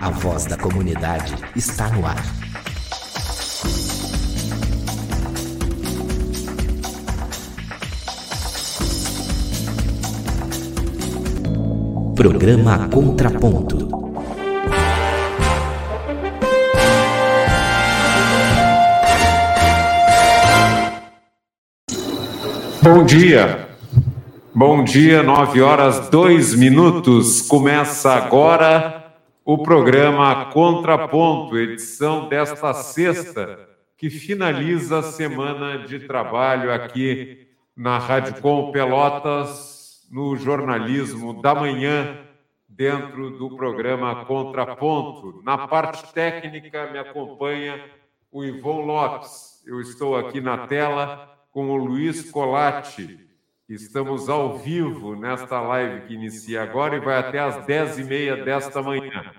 A voz da comunidade está no ar. Programa Contraponto. Bom dia. Bom dia, 9 horas 2 minutos. Começa agora o programa Contraponto, edição desta sexta, que finaliza a semana de trabalho aqui na Rádio Com Pelotas, no jornalismo da manhã, dentro do programa Contraponto. Na parte técnica, me acompanha o Ivon Lopes. Eu estou aqui na tela com o Luiz Colatti Estamos ao vivo nesta live que inicia agora e vai até às 10h30 desta manhã.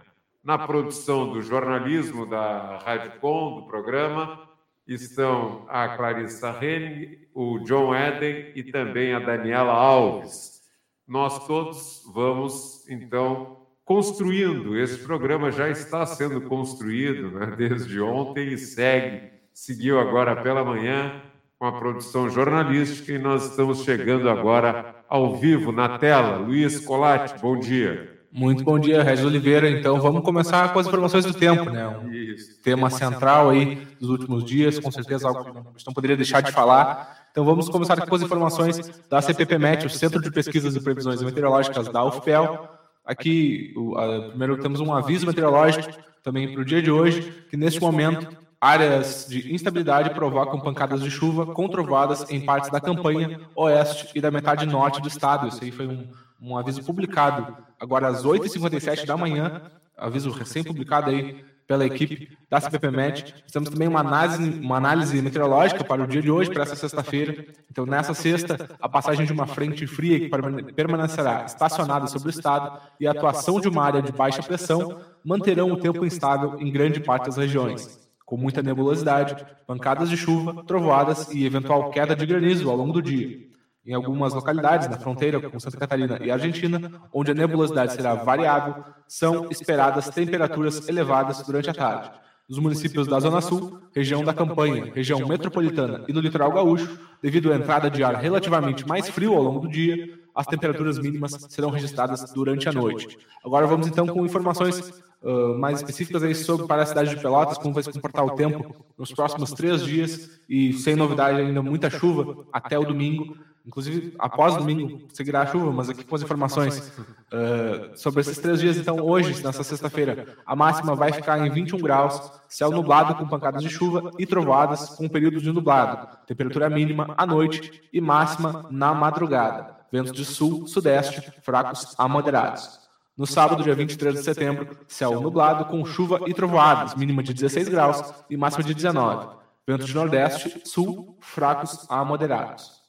Na produção do jornalismo da Rádio Com, do programa, estão a Clarissa Henning, o John Eden e também a Daniela Alves. Nós todos vamos, então, construindo. Esse programa já está sendo construído né, desde ontem e segue, seguiu agora pela manhã com a produção jornalística e nós estamos chegando agora ao vivo na tela. Luiz Colatti, bom dia. Muito bom dia, Regis Oliveira. Então vamos começar com as informações do tempo, né? Um Isso. tema central aí dos últimos dias, com certeza algo que não poderia deixar de falar. Então vamos começar com as informações da CPPMET, o Centro de Pesquisas e Previsões Meteorológicas da UFPEL. Aqui, primeiro temos um aviso meteorológico também para o dia de hoje, que neste momento Áreas de instabilidade provocam pancadas de chuva com trovoadas em partes da campanha oeste e da metade norte do estado. Isso aí foi um, um aviso publicado agora às 8h57 da manhã, aviso recém-publicado aí pela equipe da CPPMET. Temos também uma análise, uma análise meteorológica para o dia de hoje, para essa sexta-feira. Então, nessa sexta, a passagem de uma frente fria que permanecerá estacionada sobre o estado e a atuação de uma área de baixa pressão manterão o tempo instável em grande parte das regiões com muita nebulosidade, pancadas de chuva, trovoadas e eventual queda de granizo ao longo do dia. Em algumas localidades, na fronteira com Santa Catarina e Argentina, onde a nebulosidade será variável, são esperadas temperaturas elevadas durante a tarde. Nos municípios da Zona Sul, região da Campanha, região metropolitana e no litoral gaúcho, devido à entrada de ar relativamente mais frio ao longo do dia, as temperaturas mínimas serão registradas durante a noite. Agora vamos então com informações uh, mais específicas aí sobre para a cidade de Pelotas, como vai se comportar o tempo nos próximos três dias e sem novidade ainda muita chuva até o domingo. Inclusive, após domingo seguirá a chuva, mas aqui com as informações uh, sobre esses três dias. Então, hoje, nessa sexta-feira, a máxima vai ficar em 21 graus, céu nublado com pancadas de chuva e trovoadas com períodos de nublado. Temperatura mínima à noite e máxima na madrugada. Ventos de sul, sudeste, fracos a moderados. No sábado, dia 23 de setembro, céu nublado com chuva e trovoadas, mínima de 16 graus e máxima de 19. Ventos de nordeste, sul, fracos a moderados.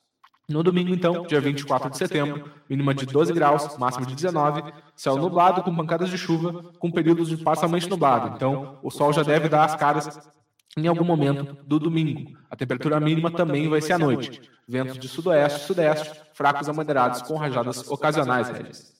No domingo, então, dia 24 de setembro, mínima de 12 graus, máxima de 19, céu nublado com pancadas de chuva, com períodos de parcialmente nublado. Então, o sol já deve dar as caras em algum momento do domingo. A temperatura mínima também vai ser à noite. Ventos de sudoeste, sudeste, fracos a moderados com rajadas ocasionais, Regis.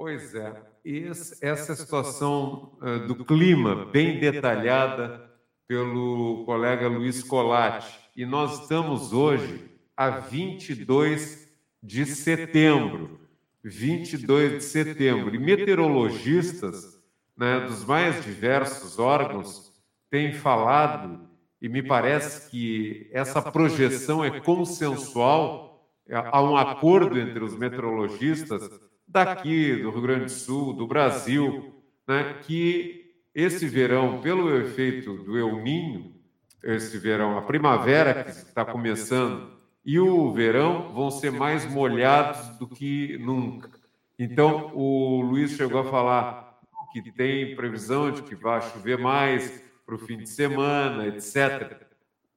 Pois é, Esse, essa situação do clima, bem detalhada pelo colega Luiz Colatti. E nós estamos hoje a 22 de setembro. 22 de setembro. E meteorologistas né, dos mais diversos órgãos têm falado, e me parece que essa projeção é consensual, há um acordo entre os meteorologistas daqui, do Rio Grande do Sul, do Brasil, né, que esse verão, pelo efeito do El Ninho, esse verão, a primavera que está começando e o verão vão ser mais molhados do que nunca. Então, o Luiz chegou a falar que tem previsão de que vai chover mais para o fim de semana, etc.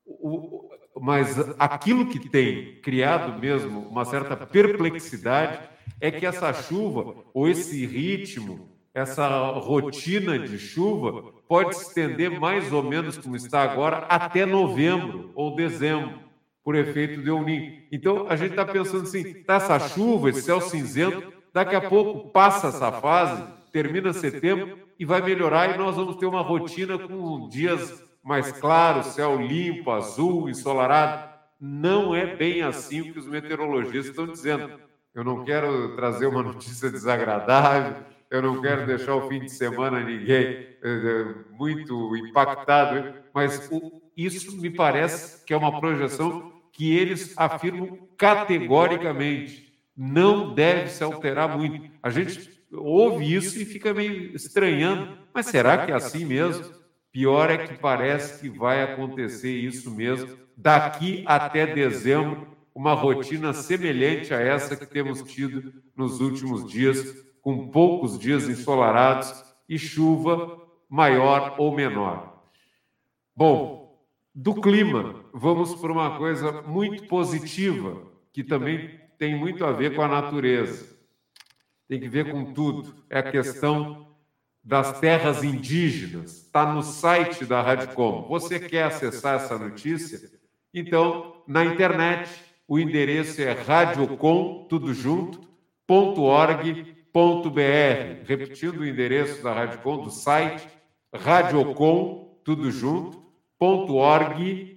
O, mas aquilo que tem criado mesmo uma certa perplexidade é que essa chuva, ou esse ritmo, essa rotina de chuva, pode se estender mais ou menos como está agora até novembro ou dezembro, por efeito de El Então, a gente está pensando assim, tá essa chuva, esse céu cinzento, daqui a pouco passa essa fase termina setembro e vai melhorar e nós vamos ter uma rotina com dias mais claros, céu limpo, azul, ensolarado. Não é bem assim que os meteorologistas estão dizendo. Eu não quero trazer uma notícia desagradável, eu não quero deixar o fim de semana ninguém é, muito impactado, mas isso me parece que é uma projeção que eles afirmam categoricamente. Não deve se alterar muito. A gente ouve isso e fica meio estranhando, mas será que é assim mesmo? Pior é que parece que vai acontecer isso mesmo daqui até dezembro, uma rotina semelhante a essa que temos tido nos últimos dias, com poucos dias ensolarados e chuva maior ou menor. Bom, do clima, vamos para uma coisa muito positiva, que também tem muito a ver com a natureza. Tem que ver com tudo. É a questão das terras indígenas. Está no site da Radicom. Você quer acessar essa notícia? Então, na internet, o endereço é radiocom, tudo junto, .org.br. Repetindo o endereço da Radiocom, do site, radiocom, tudo junto, .org.br.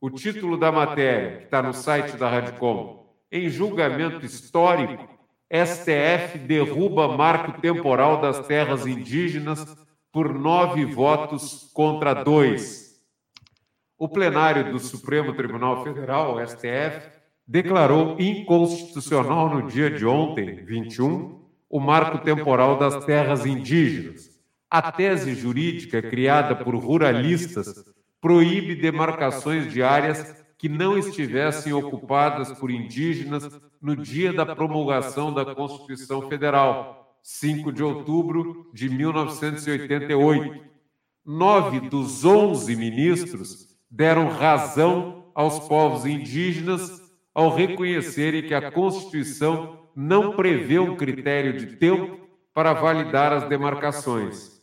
O título da matéria, que está no site da Radicom, em julgamento histórico, STF derruba marco temporal das terras indígenas por nove votos contra dois. O plenário do Supremo Tribunal Federal, STF, declarou inconstitucional no dia de ontem, 21, o marco temporal das terras indígenas. A tese jurídica criada por ruralistas proíbe demarcações de áreas que não estivessem ocupadas por indígenas no dia da promulgação da Constituição Federal, 5 de outubro de 1988. Nove dos onze ministros deram razão aos povos indígenas ao reconhecerem que a Constituição não prevê um critério de tempo para validar as demarcações.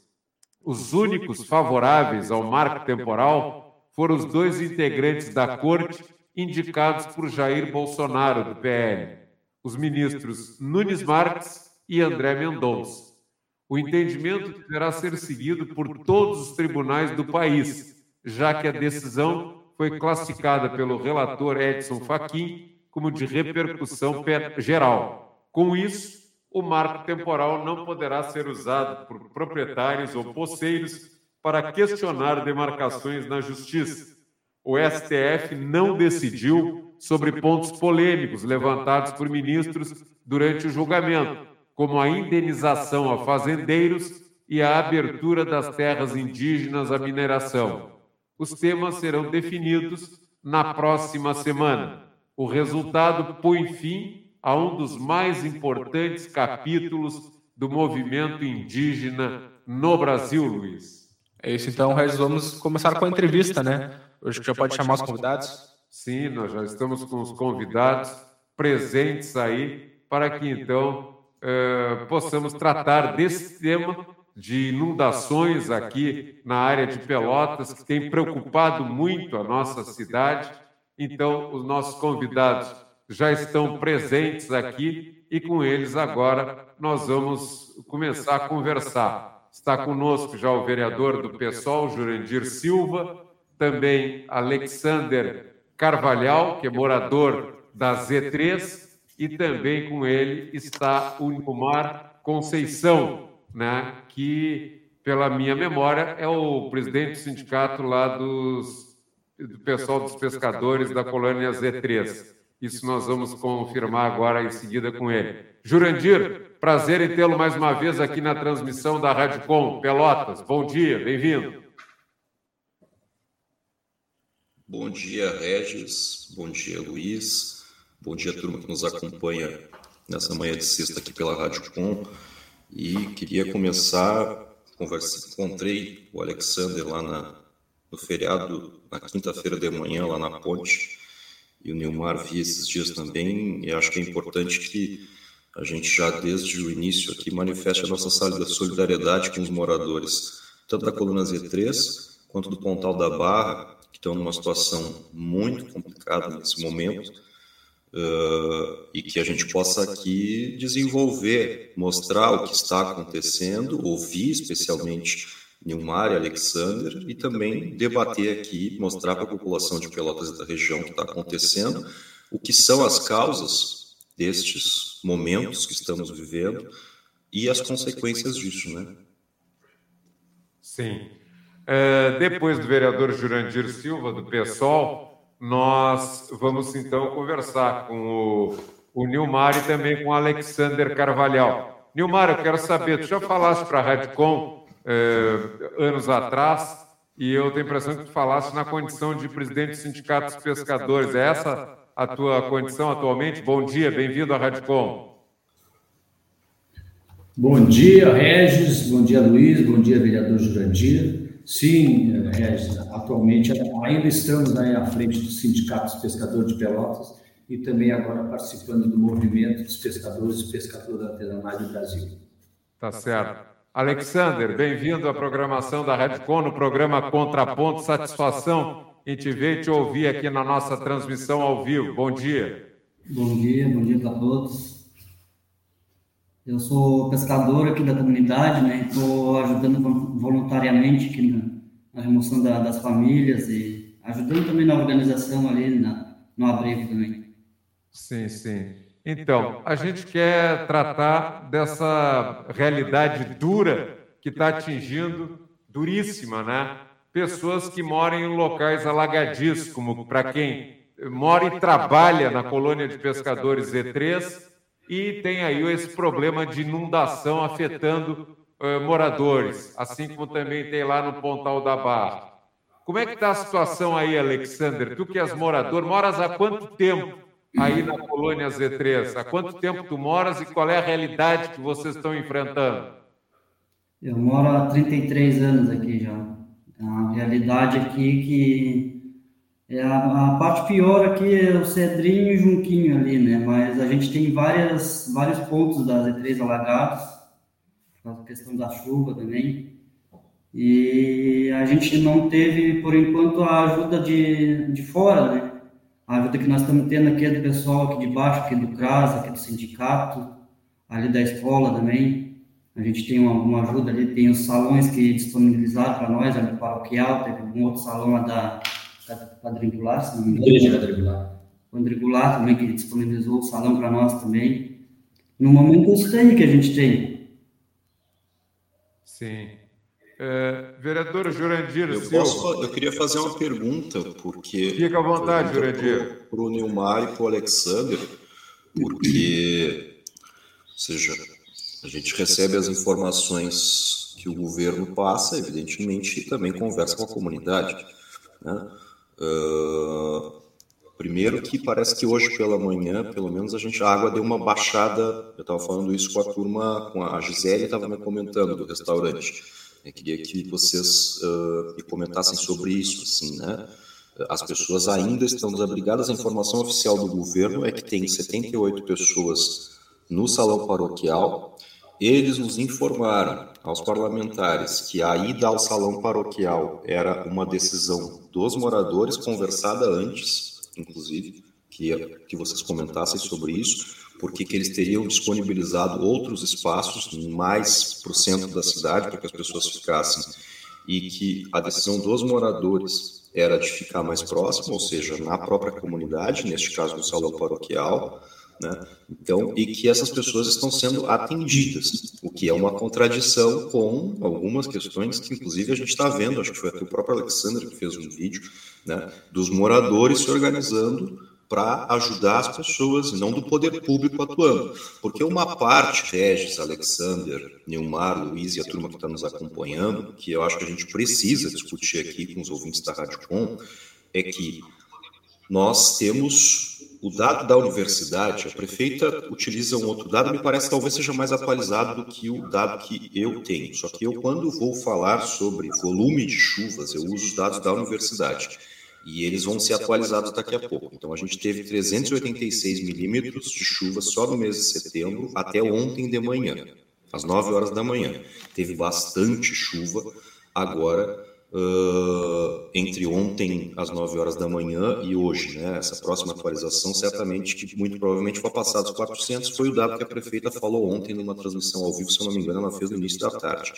Os únicos favoráveis ao marco temporal foram os dois integrantes da corte indicados por Jair Bolsonaro, do PL, os ministros Nunes Marques e André Mendonça. O entendimento deverá ser seguido por todos os tribunais do país, já que a decisão foi classificada pelo relator Edson Fachin como de repercussão geral. Com isso, o marco temporal não poderá ser usado por proprietários ou poceiros para questionar demarcações na Justiça. O STF não decidiu sobre pontos polêmicos levantados por ministros durante o julgamento, como a indenização a fazendeiros e a abertura das terras indígenas à mineração. Os temas serão definidos na próxima semana. O resultado põe fim a um dos mais importantes capítulos do movimento indígena no Brasil, Luiz. É isso, então, Regis, vamos começar com a entrevista, né? Hoje que já pode chamar os convidados. Sim, nós já estamos com os convidados presentes aí para que, então, eh, possamos tratar desse tema de inundações aqui na área de Pelotas, que tem preocupado muito a nossa cidade. Então, os nossos convidados já estão presentes aqui e com eles agora nós vamos começar a conversar. Está conosco já o vereador do PSOL, Jurandir Silva, também Alexander Carvalhal, que é morador da Z3, e também com ele está o Nilmar Conceição, né, que, pela minha memória, é o presidente do sindicato lá dos, do pessoal dos pescadores da colônia Z3. Isso nós vamos confirmar agora em seguida com ele. Jurandir, Prazer em tê-lo mais uma vez aqui na transmissão da Rádio Com Pelotas. Bom dia, bem-vindo. Bom dia, Regis. Bom dia, Luiz. Bom dia, turma que nos acompanha nessa manhã de sexta aqui pela Rádio Com. E queria começar, conversa, encontrei o Alexander lá na, no feriado, na quinta-feira de manhã, lá na ponte, e o Nilmar vi esses dias também, e acho que é importante que a gente já desde o início aqui manifesta a nossa solidariedade com os moradores, tanto da coluna Z3 quanto do Pontal da Barra, que estão numa situação muito complicada nesse momento. Uh, e que a gente possa aqui desenvolver, mostrar o que está acontecendo, ouvir especialmente Nilmar e Alexander e também debater aqui, mostrar para a população de Pelotas da região o que está acontecendo, o que são as causas destes momentos que estamos vivendo e as consequências disso, né? Sim. É, depois do vereador Jurandir Silva, do PSOL, nós vamos então conversar com o, o Nilmar e também com o Alexander Carvalhal. Nilmar, eu quero saber, tu já falaste para a Radcom é, anos atrás e eu tenho a impressão que tu falaste na condição de presidente do Sindicato dos Pescadores. É essa a tua condição atualmente? Bom dia, bem-vindo à Radcom. Bom dia, Regis. Bom dia, Luiz. Bom dia, vereador Jurandir. Sim, Regis, atualmente ainda estamos aí à frente do Sindicato dos Pescadores de Pelotas e também agora participando do movimento dos pescadores e pescadores artesanais do Brasil. Tá certo. Alexander, bem-vindo à programação da Redcon, no programa Contraponto. Satisfação em te ver e te ouvir aqui na nossa transmissão ao vivo. Bom dia. Bom dia, bom dia para todos. Eu sou pescador aqui da comunidade, né? Estou ajudando voluntariamente aqui na, na remoção da, das famílias e ajudando também na organização ali na, no abrigo também. Sim, sim. Então, a gente quer tratar dessa realidade dura que está atingindo, duríssima, né? Pessoas que moram em locais alagadiços, como para quem mora e trabalha na colônia de pescadores E3 e tem aí esse problema de inundação afetando uh, moradores, assim como também tem lá no Pontal da Barra. Como é que está a situação aí, Alexander? Tu que és morador, moras há quanto tempo aí na colônia Z3? Há quanto tempo tu moras e qual é a realidade que vocês estão enfrentando? Eu moro há 33 anos aqui já. A realidade aqui que é, a, a, parte pior aqui é o Cedrinho e o Junquinho ali, né? Mas a gente tem várias, vários pontos das E3 alagados, por questão da chuva também. E a gente não teve, por enquanto, a ajuda de, de fora, né? A ajuda que nós estamos tendo aqui é do pessoal aqui de baixo, aqui do CRAS, aqui do sindicato, ali da escola também. A gente tem uma, uma ajuda ali, tem os salões que disponibilizaram para nós, ali do paroquial, teve um outro salão da quadrangular, se não me engano. Igreja quadrangular. Quadrangular também, que disponibilizou o salão para nós também. No momento, aí que a gente tem. Sim. É, vereador Jurandir eu, posso, eu queria fazer uma pergunta, porque. Fica à vontade, Jurandir. Para o Nilmar e para o Alexander, porque. Ou seja, a gente recebe as informações que o governo passa, evidentemente, e também conversa com a comunidade. Né? Uh, primeiro que parece que hoje pela manhã, pelo menos a gente a água deu uma baixada. Eu estava falando isso com a turma, com a Gisele, estava me comentando do restaurante. Eu queria que vocês uh, me comentassem sobre isso, assim, né? As pessoas ainda estão desabrigadas. A informação oficial do governo é que tem 78 pessoas no salão paroquial. Eles nos informaram aos parlamentares que a ida ao salão paroquial era uma decisão dos moradores, conversada antes, inclusive, que, que vocês comentassem sobre isso, porque que eles teriam disponibilizado outros espaços mais para o centro da cidade, para que as pessoas ficassem, e que a decisão dos moradores era de ficar mais próximo, ou seja, na própria comunidade, neste caso no salão paroquial, né? Então, e que essas pessoas estão sendo atendidas, o que é uma contradição com algumas questões que, inclusive, a gente está vendo, acho que foi até o próprio Alexandre que fez um vídeo, né, dos moradores se organizando para ajudar as pessoas, não do poder público atuando. Porque uma parte, Regis, Alexander, Neumar, Luiz e a turma que está nos acompanhando, que eu acho que a gente precisa discutir aqui com os ouvintes da Rádio Com, é que nós temos o dado da universidade, a prefeita utiliza um outro dado, me parece talvez seja mais atualizado do que o dado que eu tenho. Só que eu, quando vou falar sobre volume de chuvas, eu uso os dados da universidade. E eles vão ser atualizados daqui a pouco. Então, a gente teve 386 milímetros de chuva só no mês de setembro, até ontem de manhã, às 9 horas da manhã. Teve bastante chuva. Agora, uh, entre ontem às 9 horas da manhã e hoje, né? Essa próxima atualização, certamente, que muito provavelmente foi passado os 400, foi o dado que a prefeita falou ontem numa transmissão ao vivo, se eu não me engano, ela fez no início da tarde.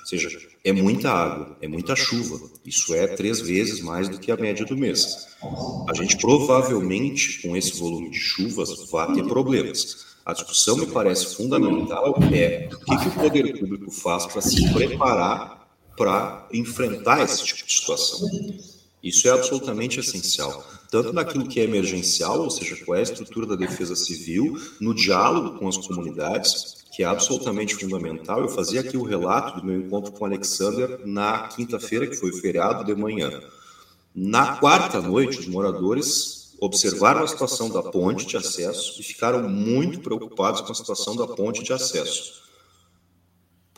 Ou seja, é muita água, é muita chuva. Isso é três vezes mais do que a média do mês. A gente provavelmente, com esse volume de chuvas, vai ter problemas. A discussão me parece fundamental é o que, que o poder público faz para se preparar para enfrentar esse tipo de situação. Isso é absolutamente essencial, tanto naquilo que é emergencial, ou seja, qual é a estrutura da defesa civil, no diálogo com as comunidades, que é absolutamente fundamental. Eu fazia aqui o relato do meu encontro com o Alexander na quinta-feira, que foi feriado de manhã. Na quarta noite, os moradores observaram a situação da ponte de acesso e ficaram muito preocupados com a situação da ponte de acesso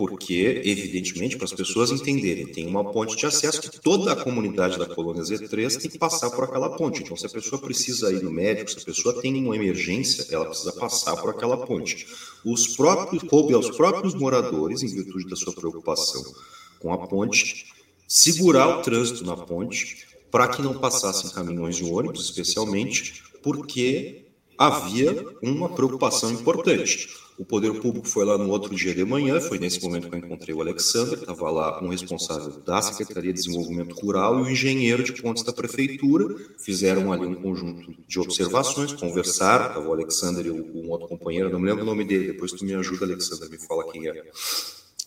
porque, evidentemente, para as pessoas entenderem, tem uma ponte de acesso que toda a comunidade da colônia Z3 tem que passar por aquela ponte. Então, se a pessoa precisa ir no médico, se a pessoa tem uma emergência, ela precisa passar por aquela ponte. Os próprios, coube aos próprios moradores, em virtude da sua preocupação com a ponte, segurar o trânsito na ponte para que não passassem caminhões e ônibus, especialmente, porque havia uma preocupação importante. O poder público foi lá no outro dia de manhã, foi nesse momento que eu encontrei o Alexander, estava lá um responsável da Secretaria de Desenvolvimento Rural e o engenheiro de pontes da prefeitura, fizeram ali um conjunto de observações, conversaram, estava o Alexander e um outro companheiro, não me lembro o nome dele, depois tu me ajuda, Alexander, me fala quem é.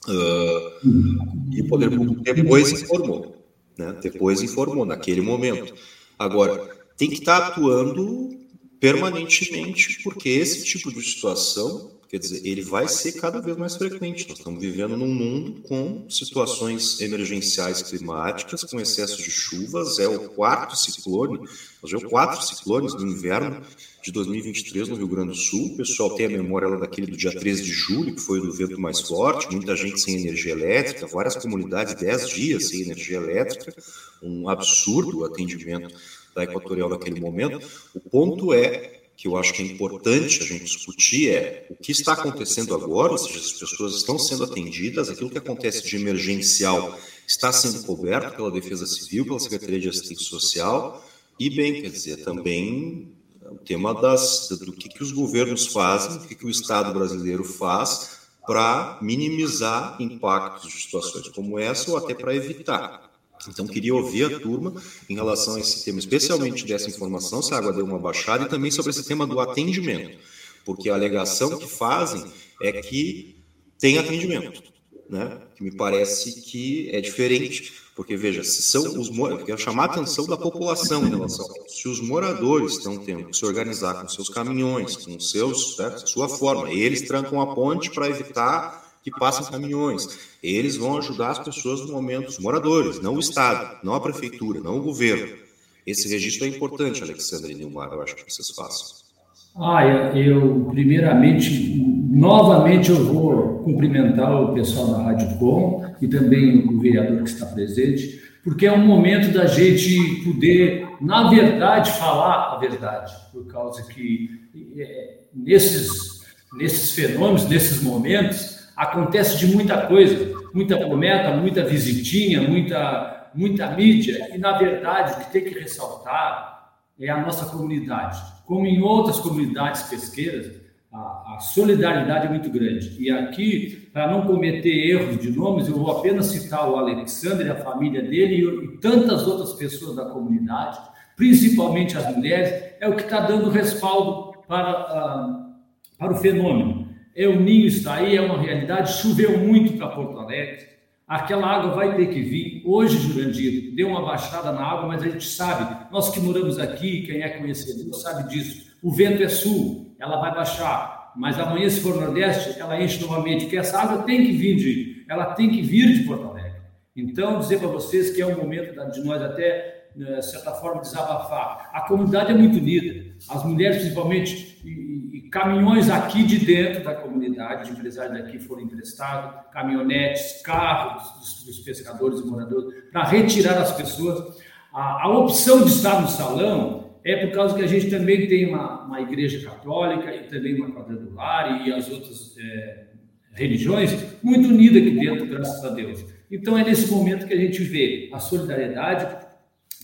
Uh, e o poder público depois informou, né? depois informou, naquele momento. Agora, tem que estar atuando permanentemente, porque esse tipo de situação Quer dizer, ele vai ser cada vez mais frequente. Nós estamos vivendo num mundo com situações emergenciais climáticas, com excesso de chuvas. É o quarto ciclone, nós tivemos quatro ciclones no inverno de 2023 no Rio Grande do Sul. O pessoal tem a memória lá daquele do dia 13 de julho, que foi o do vento mais forte, muita gente sem energia elétrica, várias comunidades, 10 dias sem energia elétrica, um absurdo o atendimento da Equatorial naquele momento. O ponto é que eu acho que é importante a gente discutir é o que está acontecendo agora, ou seja, as pessoas estão sendo atendidas, aquilo que acontece de emergencial está sendo coberto pela Defesa Civil, pela Secretaria de Assistência Social, e bem, quer dizer, também o tema das, do que, que os governos fazem, o que, que o Estado brasileiro faz para minimizar impactos de situações como essa ou até para evitar. Então, queria ouvir a turma em relação a esse tema, especialmente dessa informação, se a água deu uma baixada, e também sobre esse tema do atendimento, porque a alegação que fazem é que tem atendimento, né? que me parece que é diferente, porque veja, se são os moradores, quero chamar a atenção da população em relação. Se os moradores estão tendo que se organizar com seus caminhões, com seus, né, sua forma, eles trancam a ponte para evitar que passam caminhões. Eles vão ajudar as pessoas no momento, os moradores, não o Estado, não a prefeitura, não o governo. Esse registro é importante, Alexandre Nilmar, eu acho que vocês façam. Ah, eu, primeiramente, novamente eu vou cumprimentar o pessoal da Rádio Com e também o vereador que está presente, porque é um momento da gente poder, na verdade, falar a verdade, por causa que é, nesses, nesses fenômenos, nesses momentos, acontece de muita coisa, muita prometa, muita visitinha, muita, muita mídia, e na verdade o que tem que ressaltar é a nossa comunidade. Como em outras comunidades pesqueiras, a, a solidariedade é muito grande. E aqui, para não cometer erros de nomes, eu vou apenas citar o Alexandre, a família dele e, e tantas outras pessoas da comunidade, principalmente as mulheres, é o que está dando respaldo para, uh, para o fenômeno. O ninho está aí, é uma realidade. Choveu muito para Porto Alegre. Aquela água vai ter que vir. Hoje, Jurandir, deu uma baixada na água, mas a gente sabe, nós que moramos aqui, quem é conhecedor sabe disso. O vento é sul, ela vai baixar. Mas amanhã, se for nordeste, ela enche novamente, porque essa água tem que vir de, ela tem que vir de Porto Alegre. Então, dizer para vocês que é um momento de nós até, de eh, certa forma, desabafar. A comunidade é muito unida. As mulheres, principalmente, caminhões aqui de dentro da comunidade, de empresários daqui foram emprestados, caminhonetes, carros dos, dos pescadores e moradores, para retirar as pessoas. A, a, opção de estar no salão é por causa que a gente também tem uma, uma igreja católica e também uma quadrangular e as outras é, religiões muito unidas aqui dentro, graças a Deus. Então é nesse momento que a gente vê a solidariedade.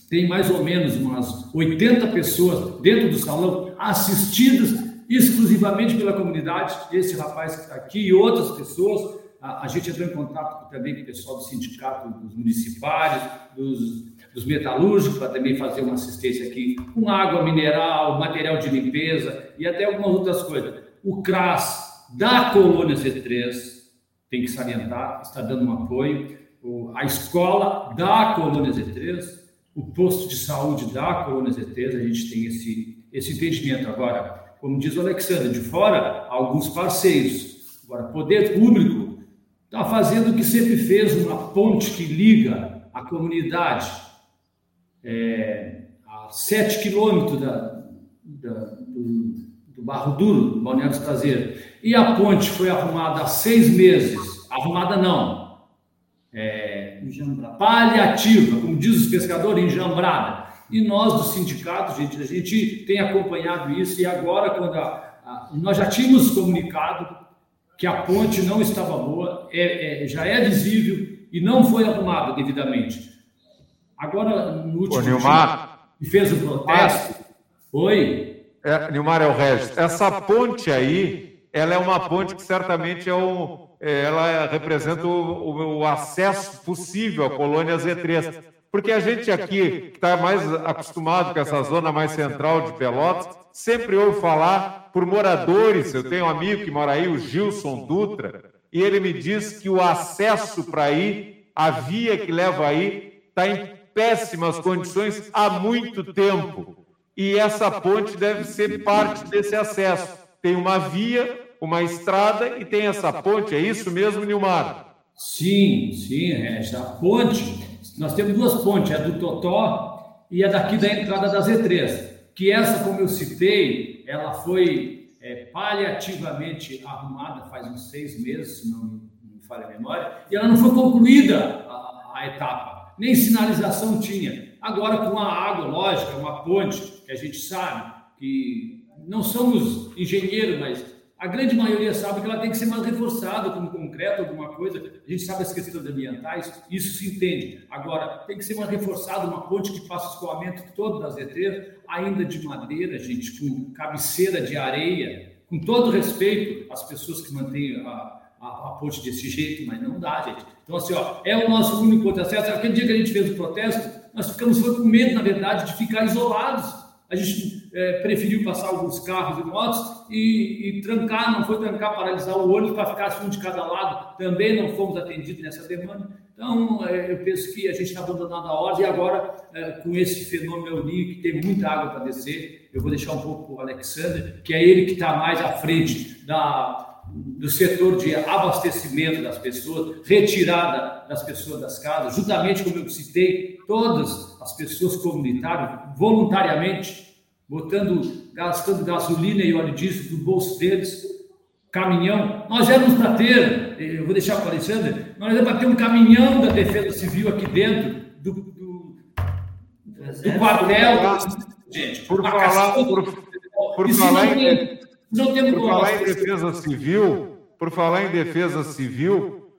Tem mais ou menos umas 80 pessoas dentro do salão assistidas exclusivamente pela comunidade. Esse rapaz está aqui e outras pessoas. A, a, gente entrou em contato também com o pessoal do sindicato dos municipais, dos, dos metalúrgicos, para também fazer uma assistência aqui com água mineral, material de limpeza e até algumas outras coisas. O CRAS da Colônia Z3 tem que salientar, está dando um apoio. A escola da Colônia Z3, o posto de saúde da Colônia Z3, a gente tem esse, esse entendimento. Agora, como diz o Alexandre, de fora, alguns parceiros. Agora, poder público está fazendo o que sempre fez, uma ponte que liga a comunidade é, a sete quilômetros da, da, do, do Barro Duro, do Balneário dos Prazeres e a ponte foi arrumada há seis meses. Arrumada não. É, paliativa, como diz os pescadores, enjambrada. E nós do sindicato, gente, a gente tem acompanhado isso e agora, quando a, a, nós já tínhamos comunicado que a ponte não estava boa, é, é, já é visível e não foi arrumada devidamente. Agora, no último Ô, Nilmar, dia, fez o protesto. Oi. É, Nilmar é o Regis. Essa ponte aí, ela é uma ponte que certamente é um, é, ela representa o, o, acesso possível à colônia Z3. Porque a gente aqui, que está mais acostumado com essa zona mais central de Pelotas, sempre ouve falar por moradores. Eu tenho um amigo que mora aí, o Gilson Dutra, e ele me diz que o acesso para aí, a via que leva aí, está em péssimas condições há muito tempo. E essa ponte deve ser parte desse acesso tem uma via, uma estrada e tem essa ponte. É isso mesmo, Nilmar? Sim, sim, é essa ponte. Nós temos duas pontes, a do Totó e a daqui da entrada da Z3. Que essa, como eu citei, ela foi é, paliativamente arrumada faz uns seis meses, se não me falha a memória, e ela não foi concluída a, a etapa, nem sinalização tinha. Agora, com a água, lógica, uma ponte que a gente sabe que não somos engenheiros, mas a grande maioria sabe que ela tem que ser mais reforçada com concreto, alguma coisa. A gente sabe as questões ambientais, isso se entende. Agora, tem que ser mais reforçada uma ponte que faça escoamento todo das ETs, ainda de madeira, gente, com cabeceira de areia, com todo respeito às pessoas que mantêm a, a, a, ponte desse jeito, mas não dá, gente. Então, assim, ó, é o nosso único acesso. Aquele dia que a gente fez o protesto, nós ficamos com medo, na verdade, de ficar isolados a gente é, preferiu passar alguns carros e motos e, e, trancar, não foi trancar, paralisar o ônibus para ficar assim um de cada lado, também não fomos atendidos nessa demanda. Então, é, eu penso que a gente está abandonando a ordem e agora, é, com esse fenômeno El que tem muita água para descer, eu vou deixar um pouco para o Alexander, que é ele que está mais à frente da, do setor de abastecimento das pessoas, retirada das pessoas das casas, juntamente como eu citei, todas as pessoas comunitárias, voluntariamente, botando, gastando gasolina e óleo diesel do bolso deles, caminhão. Nós éramos para ter, eu vou deixar para o Alexandre, nós éramos para ter um caminhão da Defesa Civil aqui dentro do, do, do quartel. Gente, por falar, por, por falar em, não temos por falar em defesa civil, por falar em defesa civil,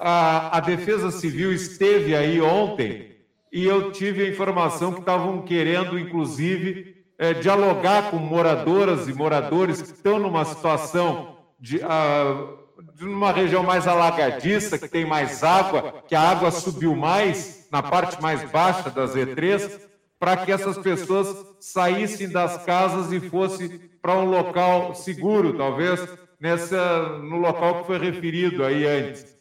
a, a defesa civil esteve aí ontem e eu tive a informação que estavam querendo, inclusive, é, dialogar com moradoras e moradores que estão numa situação de, uh, de uma região mais alagadiça, que tem mais água, que a água subiu mais na parte mais baixa das E3, para que essas pessoas saíssem das casas e fossem para um local seguro, talvez nessa no local que foi referido aí antes.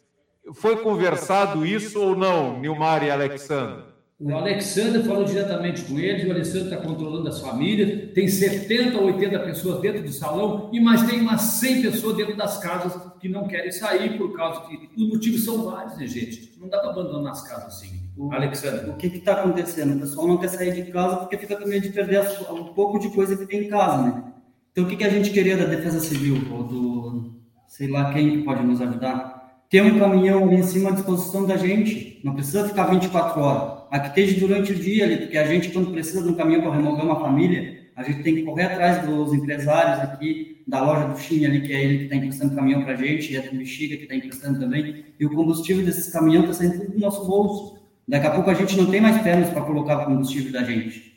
Foi conversado isso ou não, Nilmar e Alexandre? O Alexandre falou diretamente com eles, o Alexandre está controlando as famílias, tem 70 ou 80 pessoas dentro do salão, e mais tem umas 100 pessoas dentro das casas que não querem sair por causa que os motivos são vários, né, gente? Não dá para abandonar as casas assim. O, Alexandre. O que está acontecendo? O pessoal não quer sair de casa porque fica com medo de perder um pouco de coisa que tem em casa, né? Então, o que, que a gente queria da Defesa Civil, ou do, sei lá quem que pode nos ajudar? Ter um caminhão ali em cima à disposição da gente, não precisa ficar 24 horas. Aqui esteja durante o dia ali, porque a gente, quando precisa de um caminhão para remover uma família, a gente tem que correr atrás dos empresários aqui, da loja do Chim ali, que é ele que está emprestando caminhão para a gente, e a do Bexiga que está emprestando também, e o combustível desses caminhões está saindo do nosso bolso. Daqui a pouco a gente não tem mais pernas para colocar combustível da gente.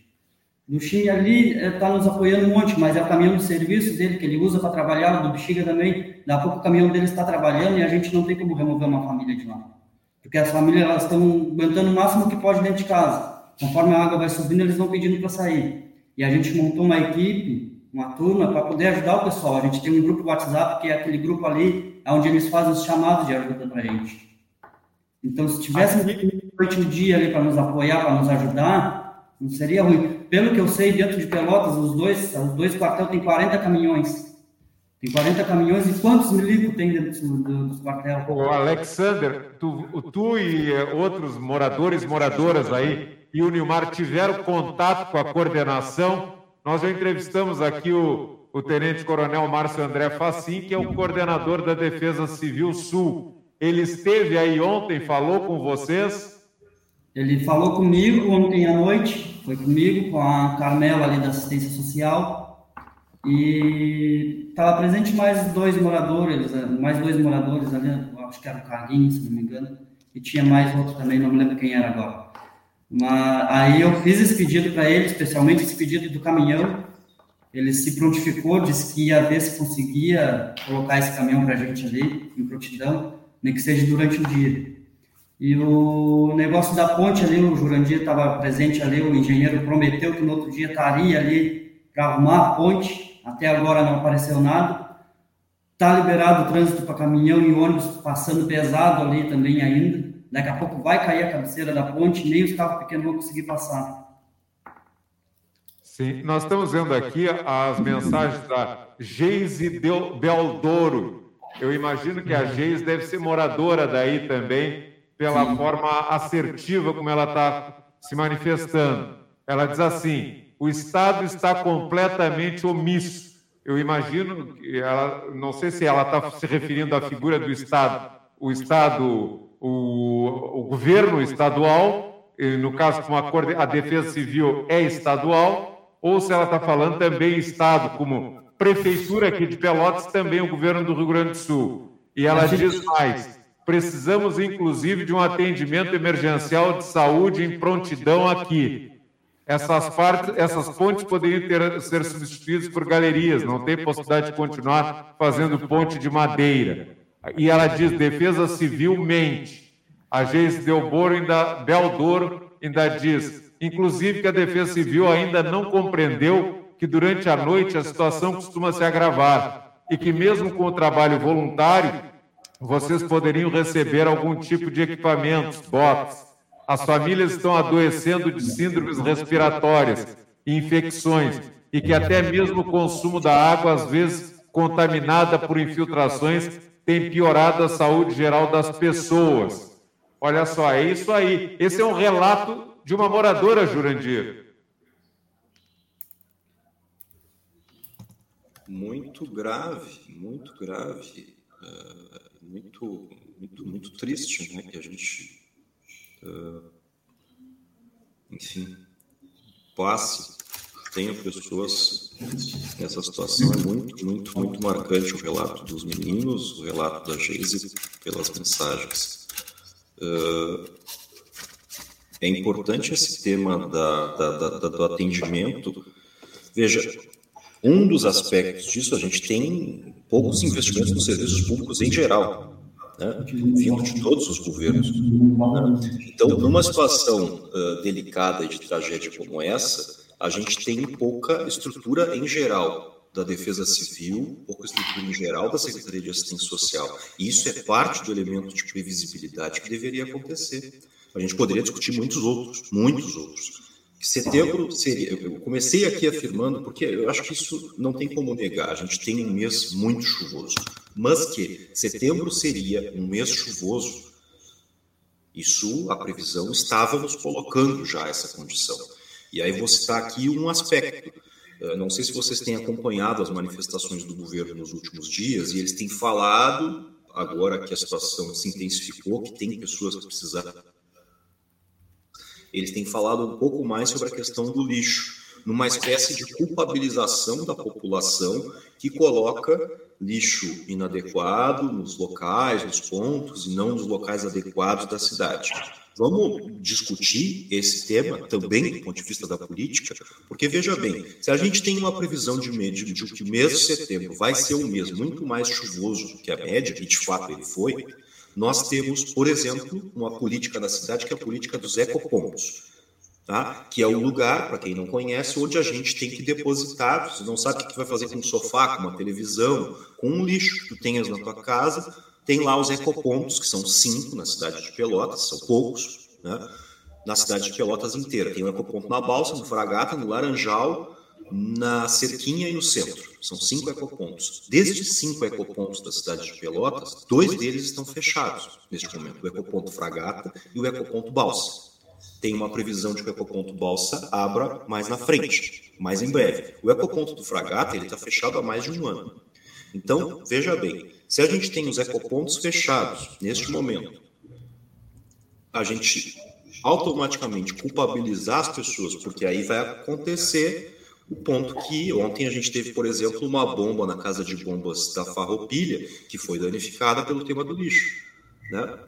Do Chim ali está eh, nos apoiando um monte, mas é o caminhão de serviço dele que ele usa para trabalhar, o do Bexiga também. Daqui a pouco o caminhão dele está trabalhando e a gente não tem como remover uma família de lá. Porque as famílias estão aguentando o máximo que pode dentro de casa. Conforme a água vai subindo, eles vão pedindo para sair. E a gente montou uma equipe, uma turma, para poder ajudar o pessoal. A gente tem um grupo WhatsApp, que é aquele grupo ali, onde eles fazem os chamados de ajuda para a gente. Então, se tivesse noite um dia ali para nos apoiar, para nos ajudar, não seria ruim. Pelo que eu sei, dentro de Pelotas, os dois, os dois quartéis têm 40 caminhões. Tem 40 caminhões e quantos milico tem dentro do, do quartel? O Alexander, tu, tu e eh, outros moradores, moradoras aí, e o Nilmar tiveram contato com a coordenação. Nós já entrevistamos aqui o, o Tenente Coronel Márcio André Facim, que é o coordenador da Defesa Civil Sul. Ele esteve aí ontem, falou com vocês? Ele falou comigo ontem à noite, foi comigo, com a Carmela ali da assistência social e estava presente mais dois moradores, eh, mais dois moradores ali, acho que era o Carlinhos, se não me engano, e tinha mais outro também, não me lembro quem era agora. Mas, aí eu fiz esse pedido para ele, especialmente esse pedido do caminhão. Ele se prontificou, disse que ia ver se conseguia colocar esse caminhão para a gente ali, em prontidão, nem que seja durante o dia. E o negócio da ponte ali, o Jurandir estava presente ali, o engenheiro prometeu que no outro dia estaria ali para arrumar a ponte até agora não apareceu nada. Está liberado o trânsito para caminhão e ônibus passando pesado ali também ainda. Daqui a pouco vai cair a cabeceira da ponte, nem os carros pequenos vão conseguir passar. Sim, nós estamos vendo aqui as mensagens da Geise Beldoro. Eu imagino que a Geise deve ser moradora daí também, pela forma assertiva como ela está se manifestando. Ela diz assim: o Estado está completamente omisso. Eu imagino que ela, não sei se ela está se referindo à figura do Estado, o Estado, o, o governo estadual, no caso com a, a defesa civil é estadual, ou se ela está falando também Estado, como prefeitura aqui de Pelotas, também o governo do Rio Grande do Sul. E ela diz mais: precisamos inclusive de um atendimento emergencial de saúde em prontidão aqui. Essas, partes, essas pontes poderiam ter, ser substituídas por galerias, não tem possibilidade de continuar fazendo ponte de madeira. E ela diz: defesa civil mente. A Geis Delboro ainda, Beldoro ainda diz, inclusive que a defesa civil ainda não compreendeu que durante a noite a situação costuma se agravar e que mesmo com o trabalho voluntário, vocês poderiam receber algum tipo de equipamentos, botas, as famílias estão adoecendo de síndromes respiratórias e infecções, e que até mesmo o consumo da água, às vezes contaminada por infiltrações, tem piorado a saúde geral das pessoas. Olha só, é isso aí. Esse é um relato de uma moradora, Jurandir. Muito grave, muito grave, uh, muito, muito, muito triste, né? Que a gente uh, enfim, passe, tenha pessoas nessa situação. É muito, muito, muito marcante o relato dos meninos, o relato da Geise pelas mensagens. Uh, é importante esse tema da, da, da, do atendimento. Veja, um dos aspectos disso, a gente tem poucos investimentos nos serviços públicos em geral né, vindo de todos os governos. Né? Então, numa situação uh, delicada e de tragédia como essa, a gente tem pouca estrutura em geral da Defesa Civil, pouca estrutura em geral da Secretaria de Assistência Social. E isso é parte do elemento de previsibilidade que deveria acontecer. A gente poderia discutir muitos outros, muitos outros. Setembro seria. Eu comecei aqui afirmando, porque eu acho que isso não tem como negar. A gente tem um mês muito chuvoso mas que setembro seria um mês chuvoso, isso a previsão estava nos colocando já essa condição. E aí vou citar aqui um aspecto. Não sei se vocês têm acompanhado as manifestações do governo nos últimos dias, e eles têm falado, agora que a situação se intensificou, que tem pessoas que precisam. Eles têm falado um pouco mais sobre a questão do lixo numa espécie de culpabilização da população que coloca lixo inadequado nos locais, nos pontos, e não nos locais adequados da cidade. Vamos discutir esse tema também do ponto de vista da política, porque veja bem, se a gente tem uma previsão de, média, de que o mês de setembro vai ser um mês muito mais chuvoso do que a média, e de fato ele foi, nós temos, por exemplo, uma política da cidade que é a política dos ecopontos. Tá? que é o lugar, para quem não conhece, onde a gente tem que depositar. Você não sabe o que vai fazer com um sofá, com uma televisão, com um lixo que tu tenhas na tua casa. Tem lá os ecopontos, que são cinco na cidade de Pelotas, são poucos, né? na cidade de Pelotas inteira. Tem o ecoponto na Balsa, no Fragata, no Laranjal, na Cerquinha e no centro. São cinco ecopontos. Destes cinco ecopontos da cidade de Pelotas, dois deles estão fechados neste momento: o ecoponto Fragata e o ecoponto Balsa tem uma previsão de que o ecoponto Balsa abra mais na frente, mais em breve. O ecoponto do Fragata ele está fechado há mais de um ano. Então, veja bem, se a gente tem os ecopontos fechados neste momento, a gente automaticamente culpabilizar as pessoas, porque aí vai acontecer o ponto que ontem a gente teve, por exemplo, uma bomba na casa de bombas da Farroupilha, que foi danificada pelo tema do lixo. Né?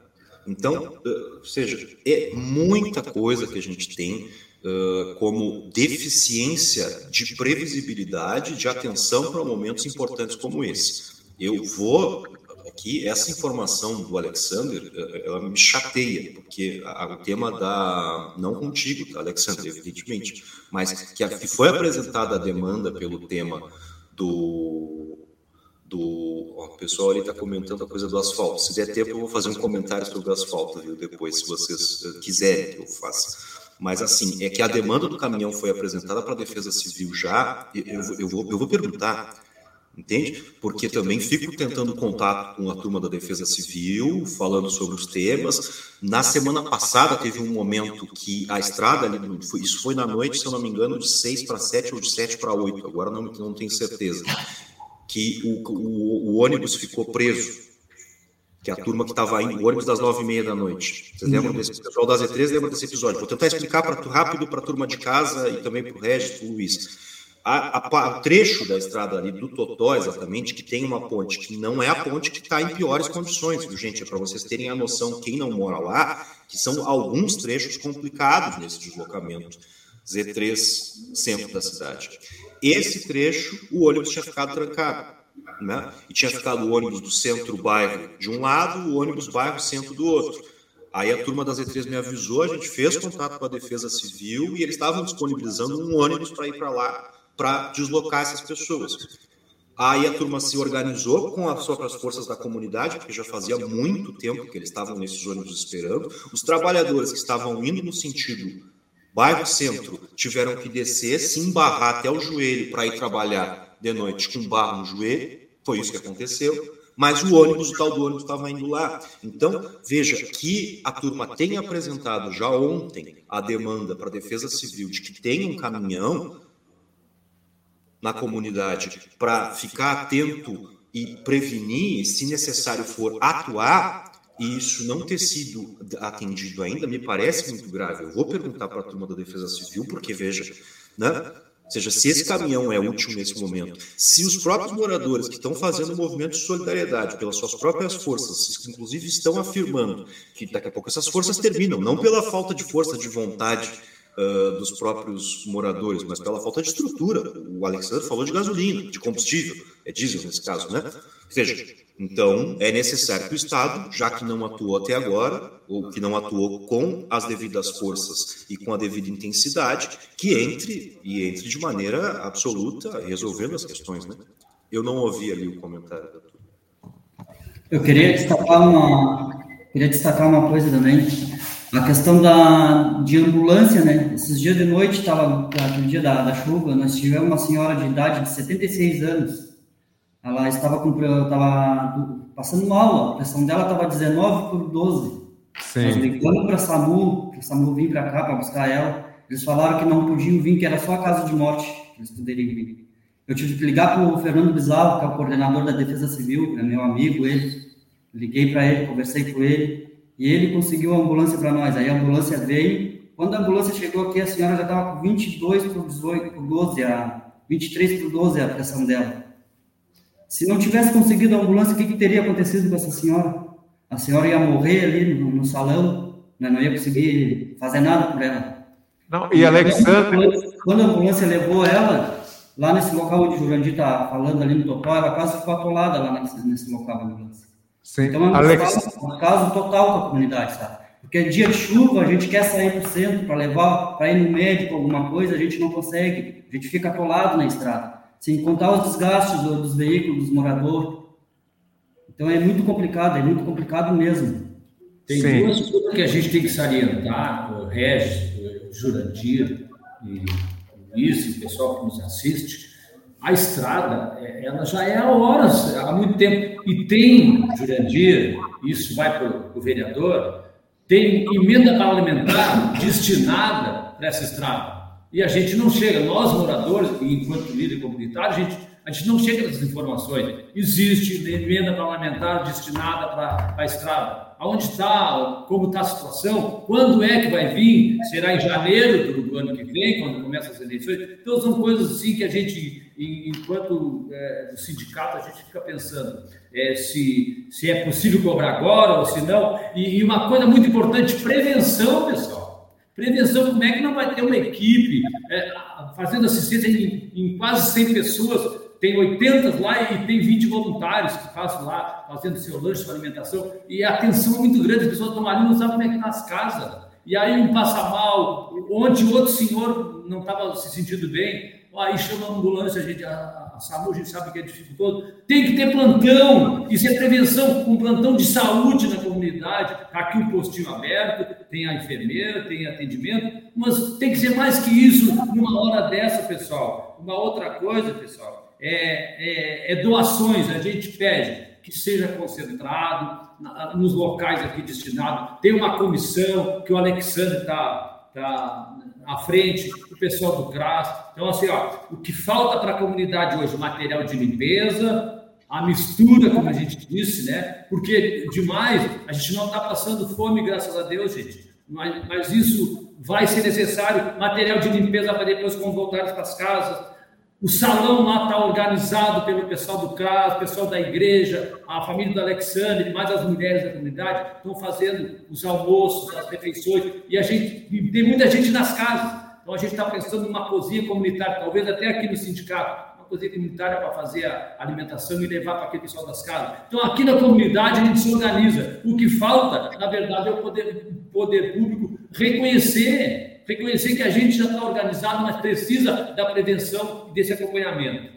Então, uh, ou seja, é muita coisa que a gente tem uh, como deficiência de previsibilidade, de atenção para momentos importantes como esse. Eu vou aqui, essa informação do Alexander, ela me chateia, porque o tema da. Não contigo, tá, Alexander, evidentemente, mas que, a, que foi apresentada a demanda pelo tema do do. Ó, o pessoal ali está comentando a coisa do asfalto. Se der tempo, eu vou fazer um comentário sobre o asfalto, viu? Depois, se vocês eh, quiserem que eu faça. Mas, assim, é que a demanda do caminhão foi apresentada para a Defesa Civil já. Eu, eu, vou, eu vou perguntar, entende? Porque também fico tentando contato com a turma da Defesa Civil, falando sobre os temas. Na semana passada teve um momento que a estrada isso foi na noite, se eu não me engano, de 6 para 7 ou de 7 para 8, agora não, não tenho certeza que o, o, o ônibus ficou preso, que é a turma que estava indo, o ônibus das nove e meia da noite. Vocês lembram desse? O pessoal das E3 lembra desse episódio. Vou tentar explicar pra, rápido para a turma de casa e também para o Regis, para o Luiz. O trecho da estrada ali do Totó, exatamente, que tem uma ponte, que não é a ponte que está em piores condições, viu, gente? É para vocês terem a noção, quem não mora lá, que são alguns trechos complicados nesse deslocamento. Z3, centro da cidade. Esse trecho, o ônibus tinha ficado trancado. Né? E tinha ficado o ônibus do centro-bairro de um lado, o ônibus bairro-centro do outro. Aí a turma das E3 me avisou, a gente fez contato com a Defesa Civil e eles estavam disponibilizando um ônibus para ir para lá para deslocar essas pessoas. Aí a turma se organizou com as próprias forças da comunidade, porque já fazia muito tempo que eles estavam nesses ônibus esperando. Os trabalhadores que estavam indo no sentido bairro centro, tiveram que descer, se embarrar até o joelho para ir trabalhar de noite com barro no joelho, foi isso que aconteceu. Mas o ônibus, o tal do ônibus estava indo lá. Então, veja que a turma tem apresentado já ontem a demanda para a Defesa Civil de que tenha um caminhão na comunidade para ficar atento e prevenir, se necessário for atuar, e isso não ter sido atendido ainda me parece muito grave. Eu vou perguntar para a turma da Defesa Civil, porque veja, né? Ou seja, se esse caminhão é útil nesse momento, se os próprios moradores que estão fazendo o movimento de solidariedade pelas suas próprias forças, inclusive estão afirmando que daqui a pouco essas forças terminam, não pela falta de força de vontade dos próprios moradores, mas pela falta de estrutura. O Alexandre falou de gasolina, de combustível, é diesel nesse caso, né? Ou seja, então, é necessário que o Estado, já que não atuou até agora, ou que não atuou com as devidas forças e com a devida intensidade, que entre e entre de maneira absoluta, resolvendo as questões. Né? Eu não ouvi ali o comentário da. Eu queria destacar uma, queria destacar uma coisa também. A questão da, de ambulância, né? Esses dias de noite, estava aquele dia da, da chuva, nós tivemos uma senhora de idade de 76 anos ela estava com, estava passando mal, a pressão dela estava 19 por 12. Sim. Nós ligamos para a SAMU, para a SAMU vir para cá para buscar ela. Eles falaram que não podiam vir, que era só a casa de morte que eles poderiam vir. Eu tive que ligar para o Fernando Bizarro, que é o coordenador da Defesa Civil, é meu amigo ele. Liguei para ele, conversei com ele, e ele conseguiu a ambulância para nós. Aí a ambulância veio, Quando a ambulância chegou aqui, a senhora já estava com 22 por 18 por 12, a 23 por 12 a pressão dela. Se não tivesse conseguido a ambulância, o que, que teria acontecido com essa senhora? A senhora ia morrer ali no, no salão, né? não ia conseguir fazer nada por ela. Não, e Alexandre. Quando a ambulância levou ela, lá nesse local onde o Jurandir está falando ali no total, ela quase ficou atolada lá nesse, nesse local da ambulância. Sim. Então é um, Alex... caso, um caso total com a comunidade, sabe? Porque é dia de chuva, a gente quer sair para o centro para levar, para ir no médico, alguma coisa, a gente não consegue, a gente fica atolado na estrada sem contar os desgastes do, dos veículos, dos moradores. Então é muito complicado, é muito complicado mesmo. Tem Sim. duas coisas que a gente tem que salientar, o Regis, o Jurandir e o Luiz, e o pessoal que nos assiste. A estrada, é, ela já é há horas, há muito tempo. E tem, Jurandir, isso vai para o vereador, tem emenda parlamentar destinada para essa estrada. E a gente não chega, nós moradores, enquanto líder comunitário, a gente, a gente não chega nessas informações. Existe emenda parlamentar destinada para a estrada. Aonde está, como está a situação, quando é que vai vir? Será em janeiro do, do ano que vem, quando começam as eleições? Então, são coisas assim que a gente, enquanto é, sindicato, a gente fica pensando é, se, se é possível cobrar agora ou se não. E, e uma coisa muito importante, prevenção, pessoal. Prevenção, como é que não vai ter uma equipe é, fazendo assistência em, em, quase 100 pessoas? Tem 80 lá e tem 20 voluntários que passam lá fazendo seu lanche, sua alimentação. E a atenção é muito grande, as pessoas estão ali não sabem como é que está as casas. E aí um passa mal, ontem outro senhor não estava se sentindo bem, aí chama a ambulância, a gente, a, a a gente sabe que é dificultoso. Tem que ter plantão, isso é prevenção, um plantão de saúde na comunidade. Aqui o um postinho aberto, tem a enfermeira, tem atendimento, mas tem que ser mais que isso numa hora dessa, pessoal. Uma outra coisa, pessoal, é, é, é doações, a gente pede que seja concentrado nos locais aqui destinados. Tem uma comissão que o Alexandre está tá à frente, o pessoal do CRAS. Então, assim, ó, o que falta para a comunidade hoje? Material de limpeza, a mistura, como a gente disse, né? Porque demais, a gente não está passando fome, graças a Deus, gente. Mas, mas isso vai ser necessário. Material de limpeza para depois, quando para as casas, o salão lá está organizado pelo pessoal do CRAS, pessoal da igreja, a família do Alexandre, mais as mulheres da comunidade, estão fazendo os almoços, as refeições, e a gente tem muita gente nas casas. Então a gente está pensando numa cozinha comunitária, talvez até aqui no sindicato, uma cozinha comunitária para fazer a alimentação e levar para aquele pessoal das casas. Então aqui na comunidade a gente se organiza. O que falta, na verdade, é o poder, o poder público reconhecer reconhecer que a gente já está organizado, mas precisa da prevenção e desse acompanhamento.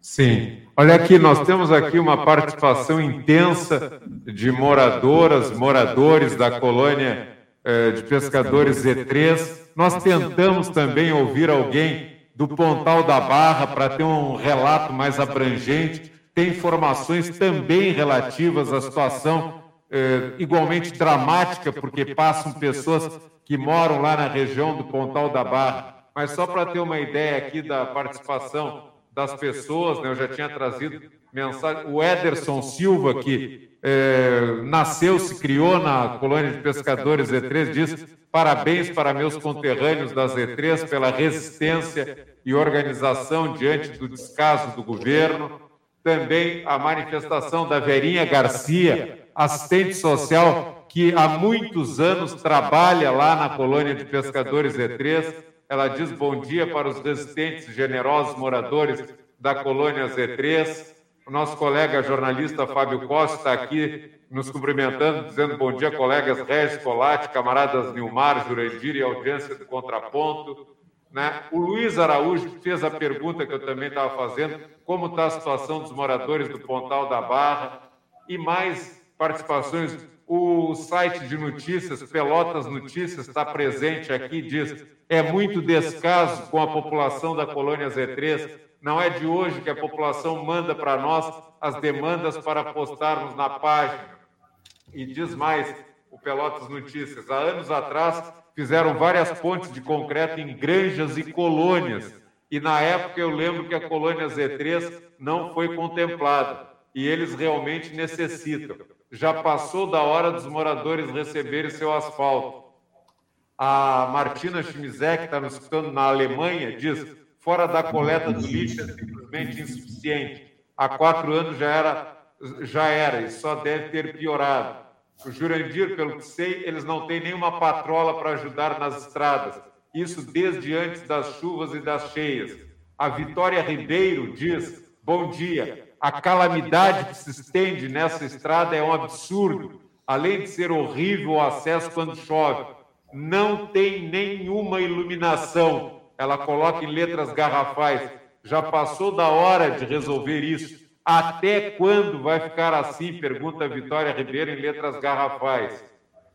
Sim. Olha aqui, nós temos aqui uma participação intensa de moradoras, moradores da colônia eh, de pescadores Z3. Nós tentamos também ouvir alguém do Pontal da Barra para ter um relato mais abrangente. Tem informações também relativas à situação eh, igualmente dramática, porque passam pessoas que moram lá na região do Pontal da Barra. Mas só para ter uma ideia aqui da participação das pessoas, né, eu já tinha trazido mensagem. O Ederson Silva, que é, nasceu, se criou na colônia de pescadores Z3, diz: parabéns para meus conterrâneos da Z3 pela resistência e organização diante do descaso do governo. Também a manifestação da Verinha Garcia, assistente social que há muitos anos trabalha lá na colônia de pescadores Z3. Ela diz bom dia para os resistentes generosos moradores da colônia Z3. O nosso colega jornalista Fábio Costa está aqui nos cumprimentando, dizendo bom dia, colegas Regis Colati, camaradas Nilmar, Jurandir e audiência do Contraponto. Né? O Luiz Araújo fez a pergunta que eu também estava fazendo: como está a situação dos moradores do Pontal da Barra? E mais participações o site de notícias, Pelotas Notícias, está presente aqui, diz: é muito descaso com a população da colônia Z3. Não é de hoje que a população manda para nós as demandas para postarmos na página. E diz mais o Pelotas Notícias: há anos atrás fizeram várias pontes de concreto em granjas e colônias. E na época eu lembro que a colônia Z3 não foi contemplada. E eles realmente necessitam já passou da hora dos moradores receberem seu asfalto. A Martina Schmizek, que está nos escutando na Alemanha, diz: fora da coleta do lixo é simplesmente insuficiente. Há quatro anos já era, já era e só deve ter piorado. O Jurandir, pelo que sei, eles não têm nenhuma patrola para ajudar nas estradas. Isso desde antes das chuvas e das cheias. A Vitória Ribeiro diz: bom dia. A calamidade que se estende nessa estrada é um absurdo. Além de ser horrível o acesso quando chove não tem nenhuma iluminação. Ela coloca em letras garrafais. Já passou da hora de resolver isso. Até quando vai ficar assim? Pergunta Vitória Ribeiro em letras garrafais.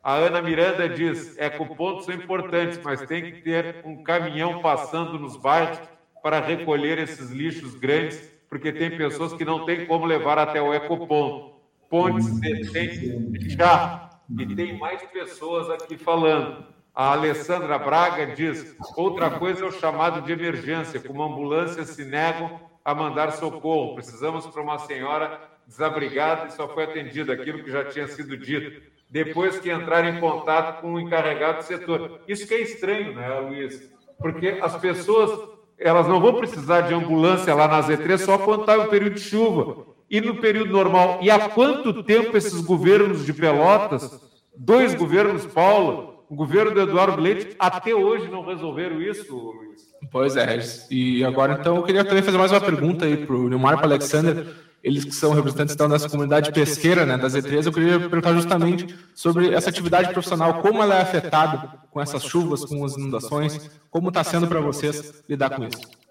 A Ana Miranda diz: ecopontos são importantes, mas tem que ter um caminhão passando nos bairros para recolher esses lixos grandes, porque tem pessoas que não têm como levar até o ecoponto. Pontes decentes já e tem mais pessoas aqui falando. A Alessandra Braga diz: outra coisa é o chamado de emergência, como ambulâncias se negam a mandar socorro. Precisamos para uma senhora desabrigada e só foi atendida aquilo que já tinha sido dito. Depois que entrar em contato com o encarregado do setor. Isso que é estranho, né, Luiz? Porque as pessoas elas não vão precisar de ambulância lá na Z3 só quando está o período de chuva e no período normal. E há quanto tempo esses governos de Pelotas, dois governos, Paulo, o governo do Eduardo Leite, até hoje não resolveram isso, Luiz? Pois é, e agora então eu queria também fazer mais uma pergunta aí para o Neymar para Alexander, eles que são representantes então, dessa comunidade pesqueira, né, da Z3, eu queria perguntar justamente sobre essa atividade profissional, como ela é afetada com essas chuvas, com as inundações, como está sendo para vocês lidar com isso?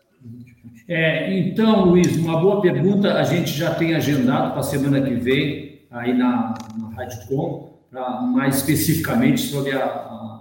É, então, Luiz, uma boa pergunta. A gente já tem agendado para a semana que vem, aí na, na Rádio Com, mais especificamente sobre a, a,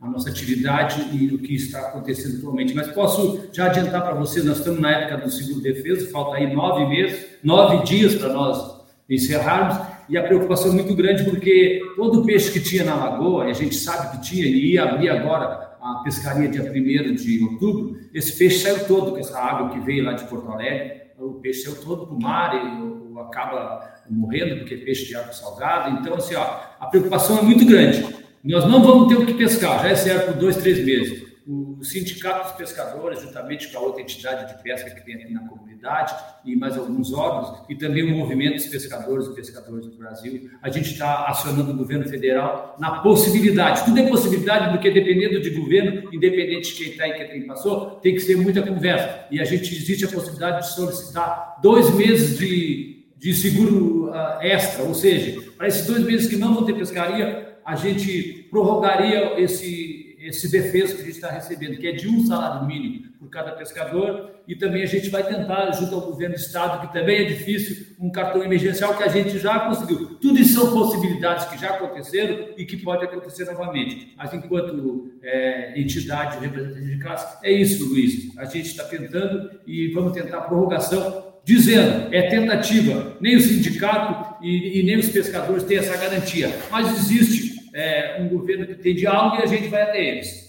a, nossa atividade e o que está acontecendo atualmente. Mas posso já adiantar para você, nós estamos na época do seguro defesa, falta aí nove meses, nove dias para nós encerrarmos, e a preocupação é muito grande porque todo o peixe que tinha na lagoa, e a gente sabe que tinha, e ia abrir agora a pescaria dia 1 de outubro, esse peixe saiu todo com essa água que veio lá de Porto Alegre, o peixe saiu todo para o mar e acaba morrendo porque é peixe de água salgada. Então, assim, ó, a preocupação é muito grande. Nós não vamos ter o que pescar, já é certo por dois, três meses o Sindicato dos Pescadores, juntamente com a outra entidade de pesca que tem aqui na comunidade, e mais alguns órgãos, e também o Movimento dos Pescadores e Pescadores do Brasil, a gente está acionando o governo federal na possibilidade. Tudo é possibilidade, porque dependendo de governo, independente de quem está e quem passou, tem que ser muita conversa. E a gente existe a possibilidade de solicitar dois meses de, de seguro uh, extra, ou seja, para esses dois meses que não vão ter pescaria, a gente prorrogaria esse esse defeso que a gente está recebendo, que é de um salário mínimo por cada pescador, e também a gente vai tentar, junto ao governo do Estado, que também é difícil, um cartão emergencial que a gente já conseguiu. Tudo isso são possibilidades que já aconteceram e que pode acontecer novamente. Mas enquanto é, entidade representativa de classe, é isso, Luiz. A gente está tentando e vamos tentar prorrogação dizendo é tentativa, nem o sindicato e, e, nem os pescadores têm essa garantia, mas existe é, um governo que tem diálogo e a gente vai até eles.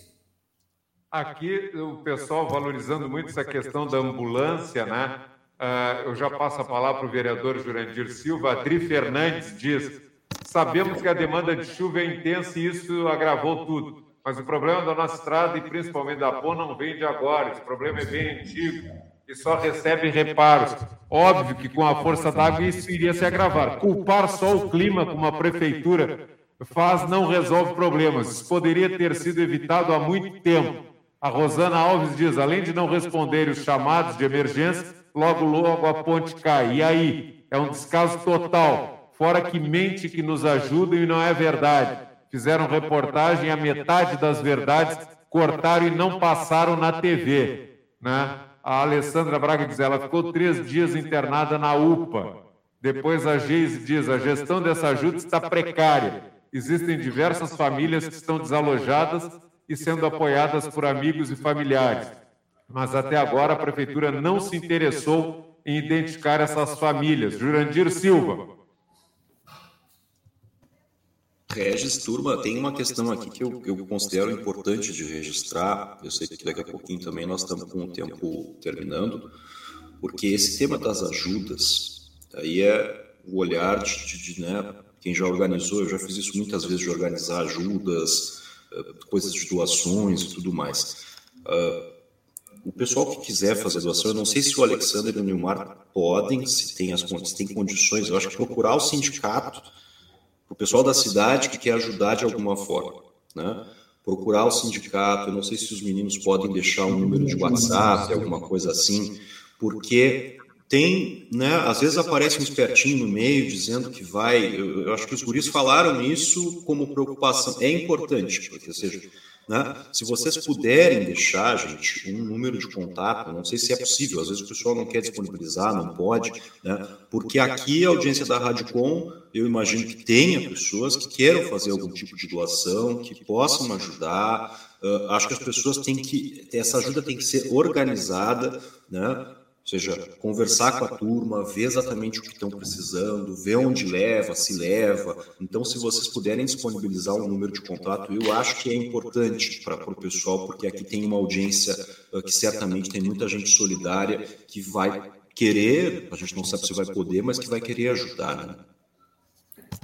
Aqui o pessoal valorizando muito essa questão da ambulância, né? Uh, eu já passo a palavra para o vereador Jurandir Silva. Adri Fernandes diz: sabemos que a demanda de chuva é intensa e isso agravou tudo. Mas o problema da nossa estrada e principalmente da PON não vem de agora. Esse problema é bem antigo e só recebe reparos. Óbvio que com a força d'água isso iria se agravar. Culpar só o clima como a prefeitura faz não resolve problemas. Isso poderia ter sido evitado há muito tempo. A Rosana Alves diz: além de não responder os chamados de emergência, logo logo a ponte cai. E aí? É um descaso total. Fora que mente que nos ajudam e não é verdade. Fizeram reportagem, a metade das verdades cortaram e não passaram na TV. Né? A Alessandra Braga diz: ela ficou três dias internada na UPA. Depois a Geise diz: a gestão dessa ajuda está precária existem diversas famílias que estão desalojadas e sendo apoiadas por amigos e familiares. Mas até agora a prefeitura não se interessou em identificar essas famílias. Jurandir Silva. Regis, turma, tem uma questão aqui que eu, eu, considero importante de registrar. Eu sei que daqui a pouquinho também nós estamos com o tempo terminando, porque esse tema das ajudas aí é o olhar de, de, né, quem já organizou, eu já fiz isso muitas vezes de organizar ajudas, coisas de doações e tudo mais. Uh, o pessoal que quiser fazer doação, eu não sei se o Alexander e o Nilmar podem, se tem, as, se tem condições, eu acho que procurar o sindicato, o pessoal da cidade que quer ajudar de alguma forma, né? Procurar o sindicato, eu não sei se os meninos podem deixar um número de WhatsApp, alguma coisa assim, porque tem, né, às vezes aparece um espertinho no meio dizendo que vai, eu, eu acho que os guris falaram isso como preocupação, é importante, porque, seja, né? Se vocês puderem deixar, gente, um número de contato, não sei se é possível, às vezes o pessoal não quer disponibilizar, não pode, né? porque aqui a audiência da Radicom, eu imagino que tenha pessoas que queiram fazer algum tipo de doação, que possam ajudar. Uh, acho que as pessoas têm que, essa ajuda tem que ser organizada, né? Ou seja, conversar com a turma, ver exatamente o que estão precisando, ver onde leva, se leva. Então, se vocês puderem disponibilizar um número de contato, eu acho que é importante para o pessoal, porque aqui tem uma audiência uh, que certamente tem muita gente solidária que vai querer, a gente não sabe se vai poder, mas que vai querer ajudar. Né?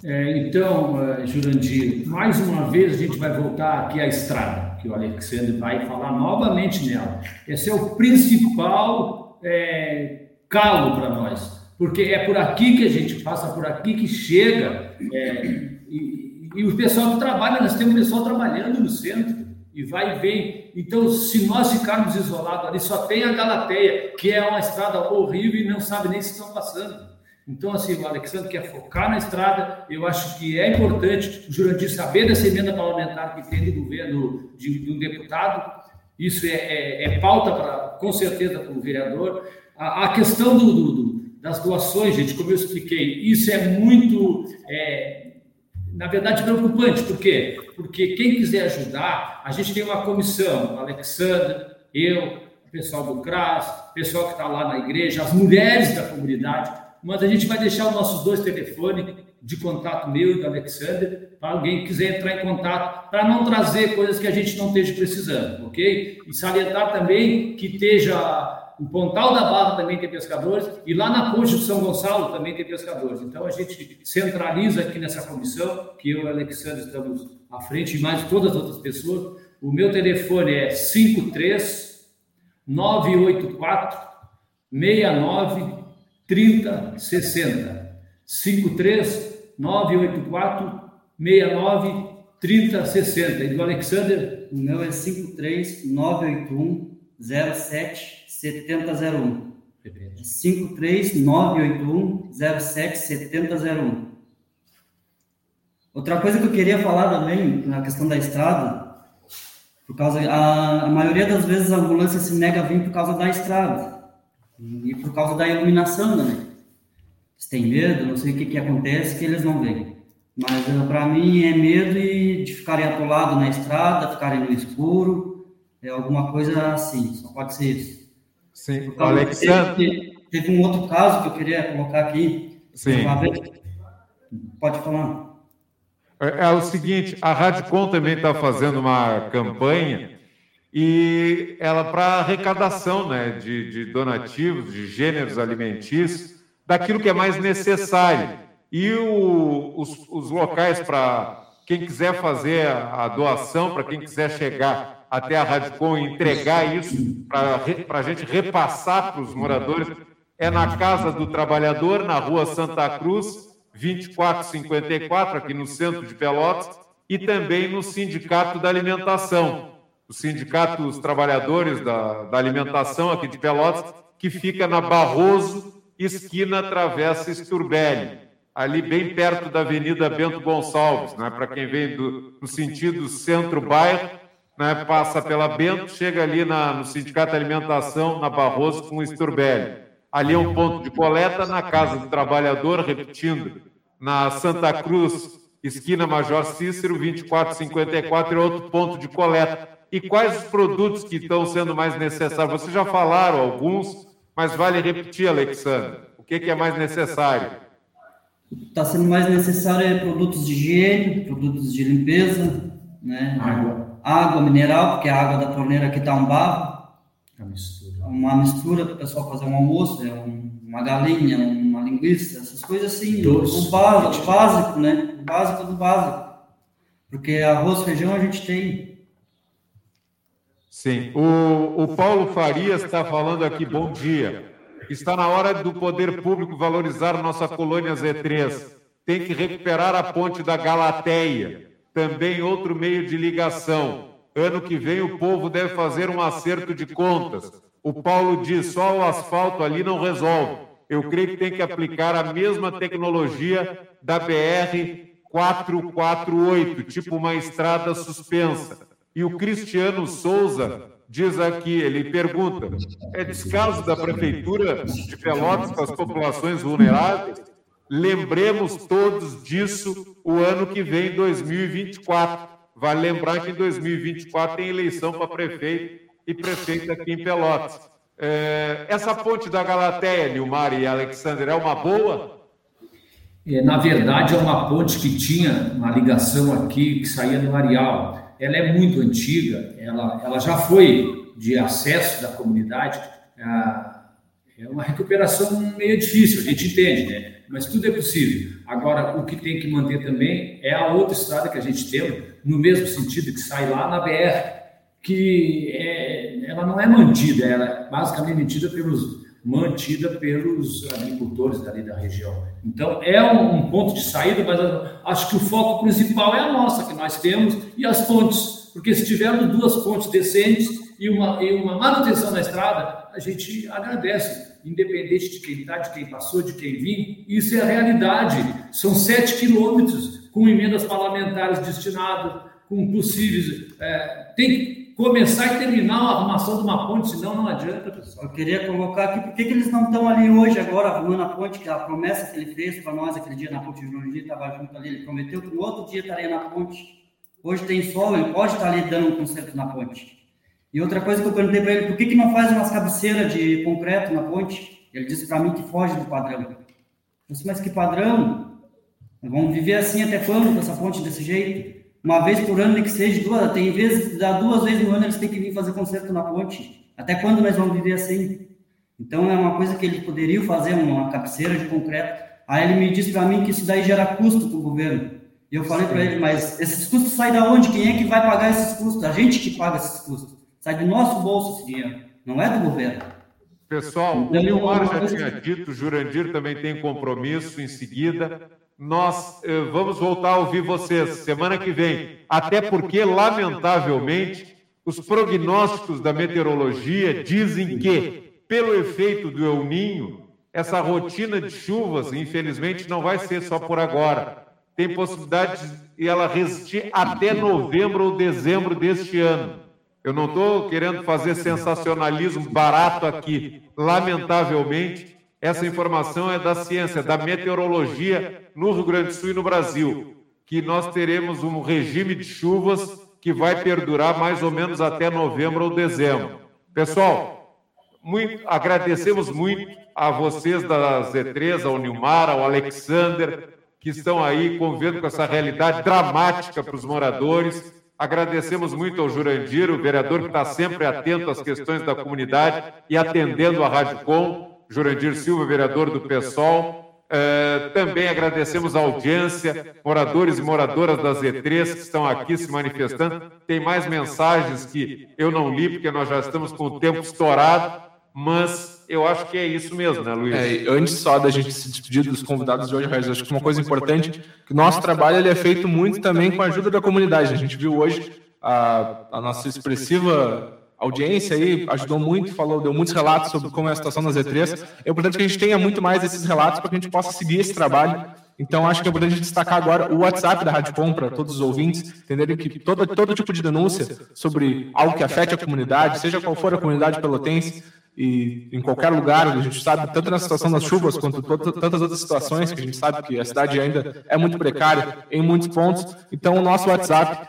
É, então, uh, Jurandir, mais uma vez a gente vai voltar aqui à estrada, que o Alexandre vai falar novamente nela. Esse é o principal é, calo para nós, porque é por aqui que a gente passa, por aqui que chega, é, e, e, o pessoal que trabalha, nós temos pessoal trabalhando no centro, e vai e vem. Então, se nós ficarmos isolados ali, só tem a Galateia, que é uma estrada horrível e não sabe nem se estão passando. Então, assim, o Alexandre quer focar na estrada. Eu acho que é importante o Jurandir saber dessa emenda parlamentar que tem do governo, de, de um deputado, isso é, é, é pauta, para, com certeza, para o vereador. A, a questão do, do, das doações, gente, como eu expliquei, isso é muito, é, na verdade, preocupante. Por quê? Porque quem quiser ajudar, a gente tem uma comissão, Alexandre, eu, o pessoal do CRAS, o pessoal que está lá na igreja, as mulheres da comunidade, mas a gente vai deixar os nossos dois telefones de contato meu e do Alexander, para alguém que quiser entrar em contato, para não trazer coisas que a gente não esteja precisando, ok? E salientar também que esteja o Pontal da Barra também tem pescadores, e lá na Ponte de São Gonçalo também tem pescadores. Então a gente centraliza aqui nessa comissão, que eu e o Alexandre estamos à frente, e mais todas as outras pessoas. O meu telefone é 53 984 69 3060. 53 984 69 3060. E do Alexander? O meu é 53 981 07 7001. 53 981 07 7001. Outra coisa que eu queria falar também, na questão da estrada, por causa a, a maioria das vezes a ambulância se nega a vir por causa da estrada e por causa da iluminação, né? Se tem medo, não sei o que, que acontece, que eles não vêm. Mas uh, para mim é medo de ficarem atolados na estrada, ficarem no escuro, é alguma coisa assim, só pode ser isso. Sim, então, Alexandre. Teve, teve, um outro caso que eu queria colocar aqui. Sim. Pode falar. É, é o seguinte, a Radicom também está fazendo uma campanha e ela para arrecadação né, de, de donativos, de gêneros alimentícios, daquilo que é mais necessário. E o, os, os locais para quem quiser fazer a, doação, para quem quiser chegar até a Radicom e entregar isso para a gente repassar para os moradores, é na Casa do Trabalhador, na rua Santa Cruz, 2454, aqui no centro de Pelotas, e também no Sindicato da Alimentação, o Sindicato dos Trabalhadores da, da Alimentação aqui de Pelotas, que fica na Barroso esquina Travessa Sturbelli, ali bem perto da Avenida Bento Gonçalves, né? para quem vem do, no sentido centro-bairro, né? passa pela Bento, chega ali na, no Sindicato de Alimentação, na Barroso, com o Sturbelli. Ali é um ponto de coleta na Casa do Trabalhador, repetindo, na Santa Cruz, esquina Major Cícero, 2454, é outro ponto de coleta. E quais os produtos que estão sendo mais necessários? Vocês já falaram alguns, mas vale repetir, Alexandre, o que, que é mais necessário? Está sendo mais necessário é produtos de higiene, produtos de limpeza, né? Água. Água mineral, porque a água da torneira aqui está um barro. Uma mistura. Uma mistura para o pessoal fazer um almoço, é um, uma galinha, uma linguiça, essas coisas assim. Doce. O básico, o básico, né? O básico do básico. Porque arroz, feijão a gente tem. Sim. O, o Paulo Farias está falando aqui, bom dia. Está na hora do poder público valorizar nossa colônia Z3. Tem que recuperar a ponte da Galateia. Também outro meio de ligação. Ano que vem o povo deve fazer um acerto de contas. O Paulo diz: só o asfalto ali não resolve. Eu creio que tem que aplicar a mesma tecnologia da BR 448, tipo uma estrada suspensa. E o Cristiano Souza diz aqui, ele pergunta: é descaso da prefeitura de Pelotas com as populações vulneráveis? Lembremos todos disso o ano que vem, 2024. Vale lembrar que em 2024 tem eleição para prefeito e prefeito aqui em Pelotas. É, essa ponte da Galateia, Nilmar e Alexander, é uma boa? É, na verdade, é uma ponte que tinha uma ligação aqui que saía do Areal. Ela é muito antiga, ela, ela já foi de acesso da comunidade. É uma recuperação meio difícil, a gente entende, né? Mas tudo é possível. Agora, o que tem que manter também é a outra estrada que a gente tem, no mesmo sentido que sai lá na BR, que é, ela não é mantida, ela é basicamente mantida pelos mantida pelos agricultores ali da região. Então, é um, um, ponto de saída, mas acho que o foco principal é a nossa, que nós temos, e as pontes. Porque se tivermos duas pontes decentes e uma, e uma manutenção na estrada, a gente agradece, independente de quem está, de quem passou, de quem vinha. Isso é a realidade. São sete quilômetros com emendas parlamentares destinadas, com possíveis. É, tem começar e terminar a arrumação de uma ponte, senão não adianta, pessoal. Eu queria colocar aqui, por que, eles não estão ali hoje, agora, arrumando a ponte, que a promessa que ele fez para nós aquele dia na ponte de Jornal estava junto ali, ele prometeu que no outro dia estaria na ponte. Hoje tem sol, ele pode estar ali dando um conserto na ponte. E outra coisa que eu perguntei para ele, por que, que não faz umas cabeceiras de concreto na ponte? Ele disse para mim que foge do padrão. Eu disse, mas que padrão? Vamos viver assim até quando com essa ponte desse jeito? Uma vez por ano, que seja duas, tem vezes, dá duas vezes no ano eles têm que vir fazer concerto na ponte. Até quando nós vamos viver assim? Então é uma coisa que eles poderiam fazer, uma cabeceira de concreto. Aí ele me disse para mim que isso daí gera custo para o governo. E eu falei para ele, mas esses custos saem da onde? Quem é que vai pagar esses custos? A gente que paga esses custos. Sai do nosso bolso esse dinheiro, não é do governo. Pessoal, então, o Nilmar já tinha dito, o Jurandir também tem compromisso em seguida nós eh, vamos voltar a ouvir vocês semana que vem. Até porque, lamentavelmente, os prognósticos da meteorologia dizem que, pelo efeito do El Ninho, essa rotina de chuvas, infelizmente, não vai ser só por agora. Tem possibilidade de ela resistir até novembro ou dezembro deste ano. Eu não estou querendo fazer sensacionalismo barato aqui. Lamentavelmente, essa informação é da ciência, da meteorologia no Rio Grande do Sul e no Brasil, que nós teremos um regime de chuvas que vai perdurar mais ou menos até novembro ou dezembro. Pessoal, muito, agradecemos muito a vocês da Z3, ao Nilmar, ao Alexander, que estão aí convivendo com essa realidade dramática para os moradores. Agradecemos muito ao Jurandir, o vereador que está sempre atento às questões da comunidade e atendendo a Rádio Com. Jurandir Silva, vereador do PSOL. Uh, também agradecemos a audiência, moradores e moradoras da Z3 que estão aqui se manifestando. Tem mais mensagens que eu não li, porque nós já estamos com o tempo estourado, mas eu acho que é isso mesmo, né, Luiz? É, antes só da gente se despedir dos convidados de hoje, acho que uma coisa importante que o nosso trabalho ele é feito muito também com a ajuda da comunidade. A gente viu hoje a, a nossa expressiva audiência aí ajudou muito, falou, deu muitos relatos sobre como é a situação das E3. É importante que a gente tenha muito mais esses relatos para que a gente possa seguir esse trabalho. Então, acho que é importante destacar agora o WhatsApp da Rádio Com para todos os ouvintes entenderem que todo, todo tipo de denúncia sobre algo que afete a comunidade, seja qual for a comunidade pelotense, e em qualquer lugar, a gente sabe, tanto na situação das chuvas quanto tantas outras situações, que a gente sabe que a cidade ainda é muito precária em muitos pontos. Então, o nosso WhatsApp,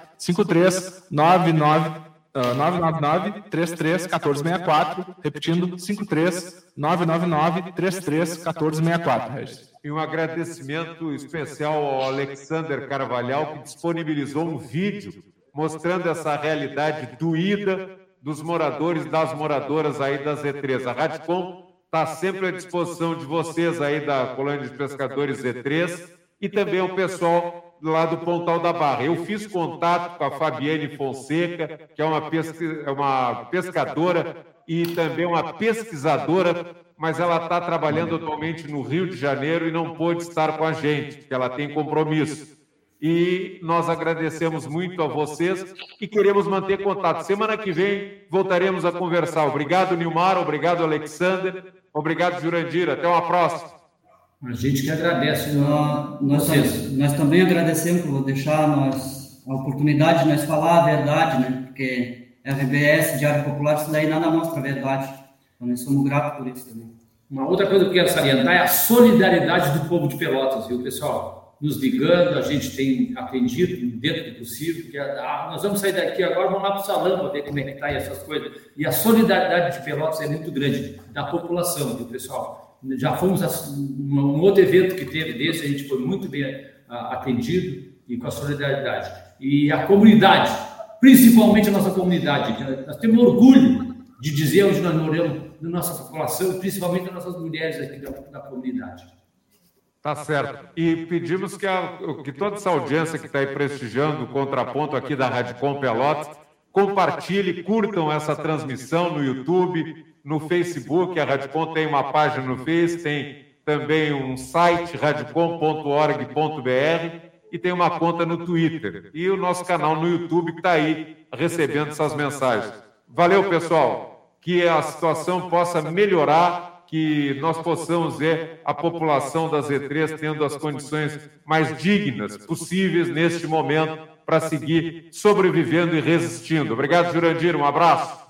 5399 999-33-1464, repetindo, 53-999-33-1464, Regis. E um agradecimento especial ao Alexander Carvalhal, que disponibilizou um vídeo mostrando essa realidade doída dos moradores, das moradoras aí da Z3. A Radicom está sempre à disposição de vocês aí da Colônia de Pescadores Z3 e também o pessoal lá do Pontal da Barra. Eu fiz contato com a Fabiane Fonseca, que é uma, pesqui, é uma pescadora e também uma pesquisadora, mas ela está trabalhando atualmente no Rio de Janeiro e não pôde estar com a gente, porque ela tem compromisso. E nós agradecemos muito a vocês e queremos manter contato. Semana que vem voltaremos a conversar. Obrigado, Nilmar. Obrigado, Alexander. Obrigado, Jurandir. Até uma próxima. A gente que agradece. Nós, nós, nós também agradecemos por deixar nós, a oportunidade de nós falar a verdade, né? Porque RBS, Diário Popular, isso daí nada mostra a verdade. Então, nós somos gratos por isso também. Uma outra coisa que eu quero salientar é a solidariedade do povo de Pelotas, viu, pessoal? Nos ligando, a gente tem atendido dentro do possível, porque ah, nós vamos sair daqui agora, vamos lá para o salão para ver como é que está essas coisas. E a solidariedade de Pelotas é muito grande, da população, viu, pessoal? Já fomos a um outro evento que teve desse, a gente foi muito bem ah, atendido e com a solidariedade. E a comunidade, principalmente a nossa comunidade. Nós temos orgulho de dizer onde nós moramos, na nossa população, principalmente as nossas mulheres aqui da, da comunidade. Tá certo. E pedimos que, a, que toda essa audiência que está aí prestigiando o contraponto aqui da Rádio Com Pelotas, compartilhe, curtam essa transmissão no YouTube, no Facebook. A Rádio Com tem uma página no Face, tem também um site, radiocom.org.br e tem uma conta no Twitter. E o nosso canal no YouTube que está aí recebendo essas mensagens. Valeu, pessoal. Que a situação possa melhorar, que nós possamos ver a população das E3 tendo as condições mais dignas possíveis neste momento para seguir sobrevivendo e resistindo. Obrigado, Jurandir. Um abraço.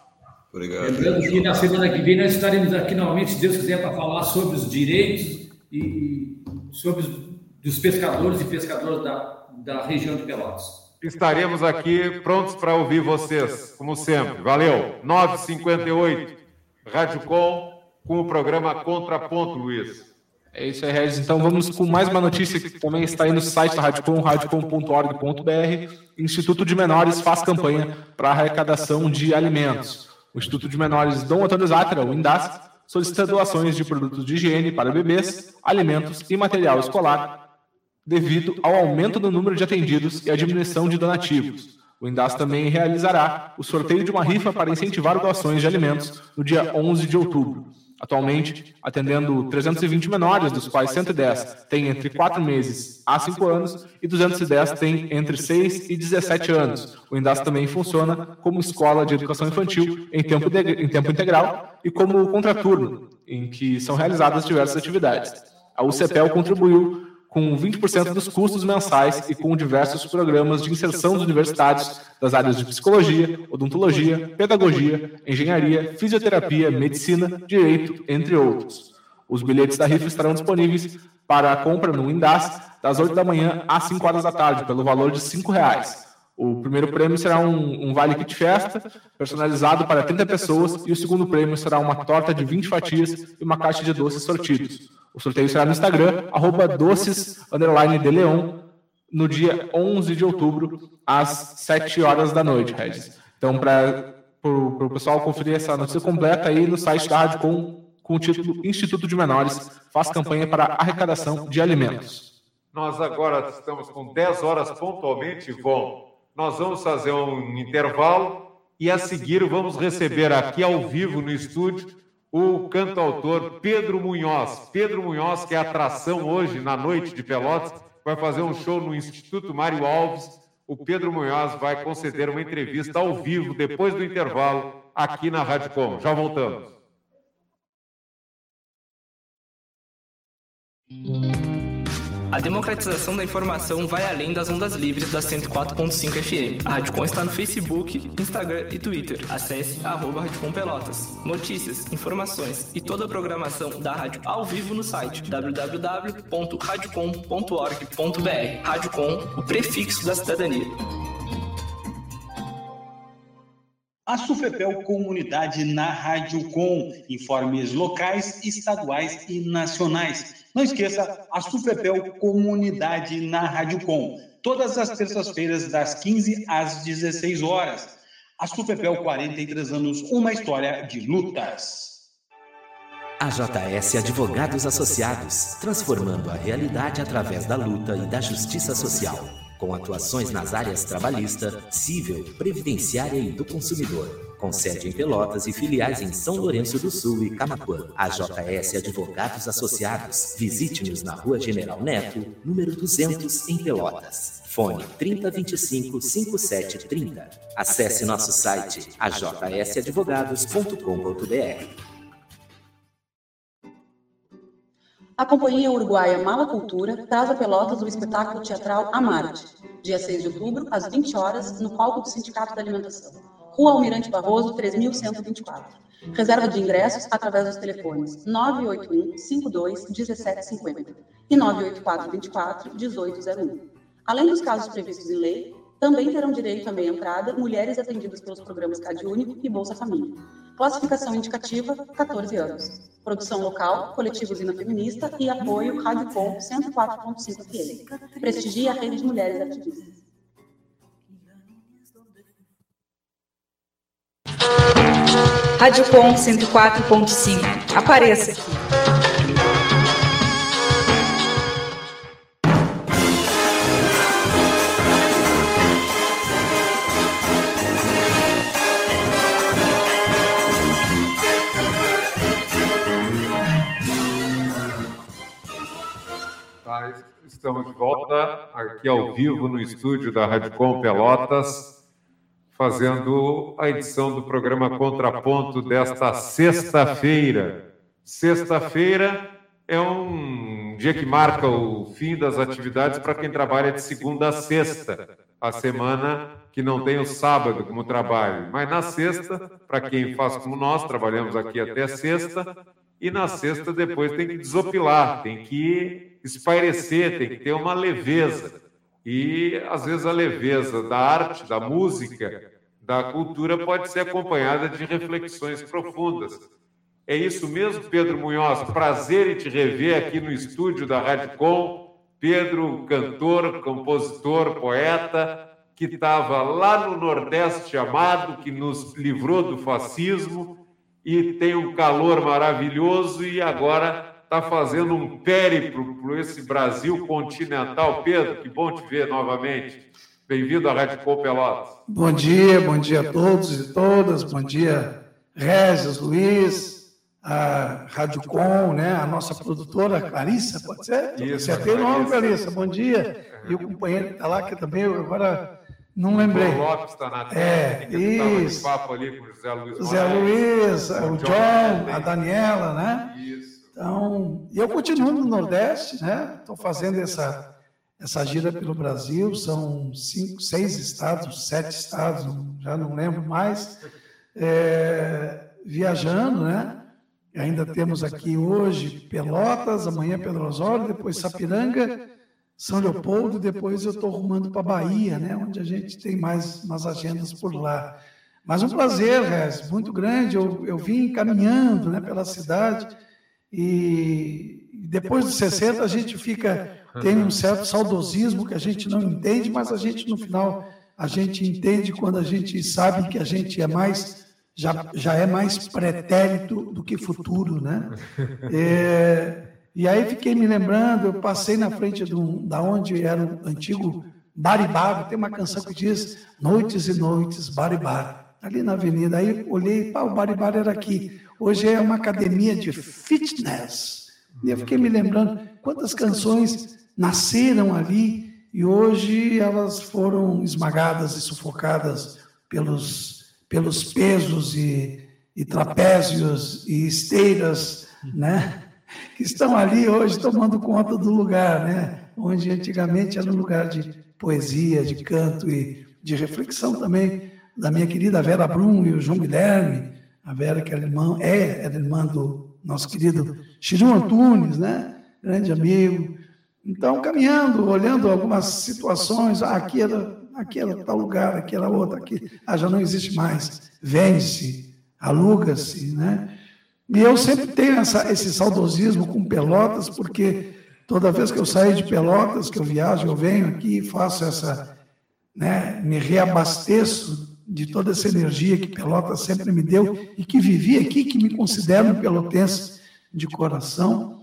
Obrigado. Lembrando que na semana que vem nós estaremos aqui novamente, se Deus quiser, para falar sobre os direitos e sobre os dos pescadores e pescadoras da, da região de Pelotas. Estaremos aqui prontos para ouvir vocês, como sempre. Valeu. 9h58, Rádio Com, com o programa Contraponto, Luiz. É isso aí, Regis. Então vamos com mais uma notícia que também está aí no site da Radicom, radiocom.org.br. Instituto de Menores faz campanha para arrecadação de alimentos. O Instituto de Menores Dom Antônio Zátera, o INDAS, solicita doações de produtos de higiene para bebês, alimentos e material escolar devido ao aumento do número de atendidos e a diminuição de donativos. O Indas também realizará o sorteio de uma rifa para incentivar doações de alimentos no dia 11 de outubro. Atualmente, atendendo 320 menores, dos quais 110 têm entre 4 meses a 5 anos e 210 têm entre 6 e 17 anos. O Indas também funciona como escola de educação infantil em tempo, de, em tempo integral e como contraturno, em que são realizadas diversas atividades. A UCPEL contribuiu com 20% dos custos mensais e com diversos programas de inserção dos universitários das áreas de psicologia, odontologia, pedagogia, engenharia, fisioterapia, medicina, direito, entre outros. Os bilhetes da rifa estarão disponíveis para a compra no Indas das 8 da manhã às 5 horas da tarde, pelo valor de R$ reais. O primeiro prêmio será um, um vale kit festa, personalizado para 30 pessoas, e o segundo prêmio será uma torta de 20 fatias e uma caixa de doces sortidos. O sorteio será no Instagram, arroba doces, no dia 11 de outubro, às 7 horas da noite, Regis. Então, para o pessoal conferir essa notícia completa aí no site da Rádio Com, com o título Instituto de Menores faz campanha para arrecadação de alimentos. Nós agora estamos com 10 horas pontualmente, Ivon. Nós vamos fazer um intervalo e a seguir vamos receber aqui ao vivo no estúdio o cantautor Pedro Munhoz. Pedro Munhoz, que é atração hoje na noite de Pelotas, vai fazer um show no Instituto Mário Alves. O Pedro Munhoz vai conceder uma entrevista ao vivo depois do intervalo aqui na Rádio Com. Já voltamos. A democratização da informação vai além das ondas livres da 104.5 FM. A Rádio Com está no Facebook, Instagram e Twitter. Acesse arroba Com Pelotas. Notícias, informações e toda a programação da rádio ao vivo no site www.radiocom.org.br. Rádio Com, o prefixo da cidadania. A Sufepel Comunidade na Rádio Com. Informes locais, estaduais e nacionais. Não esqueça a Sufepel Comunidade na Rádio Com. Todas as terças-feiras, das 15 às 16 horas. A Sufepel, 43 anos, uma história de lutas. AJS Advogados Associados, transformando a realidade através da luta e da justiça social, com atuações nas áreas trabalhista, civil, previdenciária e do consumidor, com sede em Pelotas e filiais em São Lourenço do Sul e Camacuã. AJS Advogados Associados. Visite-nos na Rua General Neto, número 200, em Pelotas. Fone 3025 5730. Acesse nosso site ajsadvogados.com.br. A Companhia Uruguaia Mala Cultura traz a Pelotas o espetáculo teatral Amarte, dia 6 de outubro, às 20 horas, no palco do Sindicato da Alimentação. Rua Almirante Barroso, 3124. Reserva de ingressos através dos telefones 981 52 1750 e 984 24 1801. Além dos casos previstos em lei, também terão direito à meia entrada mulheres atendidas pelos programas Cade Único e Bolsa Família. Classificação indicativa, 14 anos. Produção local, coletivo Usina Feminista e apoio Rádio Com 104.5 FM. Prestigia a rede de mulheres ativistas. Rádio Com 104.5. Apareça aqui. Estamos de volta aqui ao vivo no estúdio da Rádio Com Pelotas, fazendo a edição do programa Contraponto desta sexta-feira. Sexta-feira é um dia que marca o fim das atividades para quem trabalha de segunda a sexta, a semana que não tem o sábado como trabalho. Mas na sexta, para quem faz como nós, trabalhamos aqui até sexta, e na sexta depois tem que desopilar, tem que espairecer, tem que ter uma leveza. E às vezes a leveza da arte, da música, da cultura pode ser acompanhada de reflexões profundas. É isso mesmo, Pedro Munhoz? Prazer em te rever aqui no estúdio da Rádio Com. Pedro, cantor, compositor, poeta, que estava lá no Nordeste amado, que nos livrou do fascismo e tem um calor maravilhoso e agora está fazendo um périplo por esse Brasil continental. Pedro, que bom te ver novamente. Bem-vindo à Rádio Com Pelotas. Bom dia, bom dia a todos e todas. Bom dia, Regis, Luiz, a Rádio Com, né? a nossa produtora Clarissa, pode ser? Isso. Você tem nome, Clarissa? Bom dia. E o companheiro que está lá, que também agora não lembrei. O Lopes está na é, isso. papo ali com o José Luiz. José Luiz, o, John a Daniela, né? Isso. Então, eu continuo no Nordeste, né? Estou fazendo essa, essa gira pelo Brasil, são cinco, seis estados, sete estados, já não lembro mais, é, viajando, né? Ainda temos aqui hoje Pelotas, amanhã Pedro Osório, depois Sapiranga, são Leopoldo, depois eu estou rumando para Bahia, né, onde a gente tem mais umas agendas por lá. Mas um prazer, Rez, muito grande. Eu, eu vim caminhando né, pela cidade e depois dos 60 a gente fica tem um certo saudosismo que a gente não entende, mas a gente no final a gente entende quando a gente sabe que a gente é mais já, já é mais pretérito do que futuro, né? É, e aí fiquei me lembrando, eu passei na frente do, da onde era o antigo Baribaro, tem uma canção que diz Noites e Noites, Baribar, ali na avenida. Aí olhei, pá, o Baribar era aqui. Hoje é uma academia de fitness. Eu fiquei me lembrando quantas canções nasceram ali e hoje elas foram esmagadas e sufocadas pelos, pelos pesos e, e trapézios e esteiras, né? que estão ali hoje tomando conta do lugar, né? onde antigamente era um lugar de poesia, de canto e de reflexão também da minha querida Vera Brum e o João Guilherme, a Vera que era irmã, é, era irmã do nosso querido Chiru Antunes, né? grande amigo. Então, caminhando, olhando algumas situações, ah, aqui era, aqui era tal lugar, aqui era outro, aqui ah, já não existe mais, vende-se, aluga-se, né? E eu sempre tenho essa, esse saudosismo com Pelotas, porque toda vez que eu saio de Pelotas, que eu viajo, eu venho aqui e faço essa, né, me reabasteço de toda essa energia que Pelotas sempre me deu e que vivi aqui, que me considero um pelotense de coração.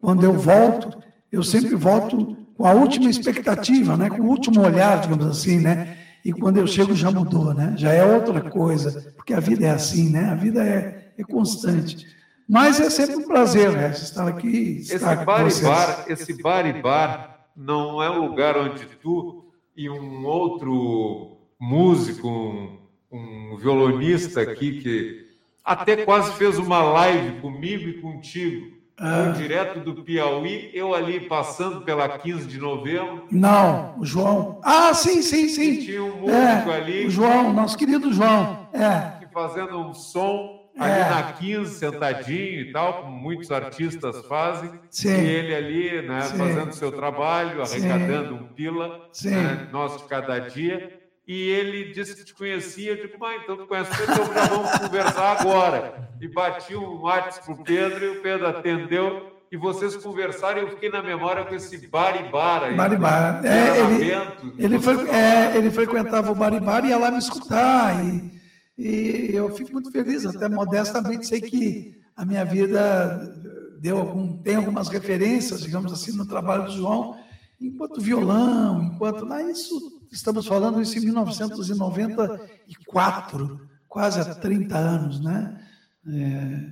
Quando eu volto, eu sempre volto com a última expectativa, né? com o último olhar, digamos assim, né? E quando eu chego já mudou, né? Já é outra coisa, porque a vida é assim, né? A vida é, é constante. Mas é sempre um prazer, né? Estar aqui. Estar esse bar bar, esse bar e bar não é um lugar onde tu e um outro músico, um, um violonista aqui que até quase fez uma live comigo e contigo ah. direto do Piauí, eu ali passando pela 15 de novembro. Não, o João. Ah, sim, sim, sim. E tinha um músico é, ali. O João, nosso querido João. É. Fazendo um som ali é. na 15, sentadinho e tal, como muitos artistas fazem. Sim. E ele ali, né, sim. fazendo seu trabalho, arrecadando sim. um pila, né, nosso de cada dia e ele disse que te conhecia. Eu digo, mas então tu conhece, então já vamos conversar agora. E bati um WhatsApp para o Pedro e o Pedro atendeu. E vocês conversaram eu fiquei na memória com esse Baribar aí. Baribar. É, ele, ele, foi, é, ele frequentava o Baribar e ia lá me escutar. E, e eu fico muito feliz, até modestamente sei que a minha vida deu algum, tem algumas referências, digamos assim, no trabalho do João, enquanto violão, enquanto. Mas isso Estamos falando isso em 1994, quase há 30 anos, né? É,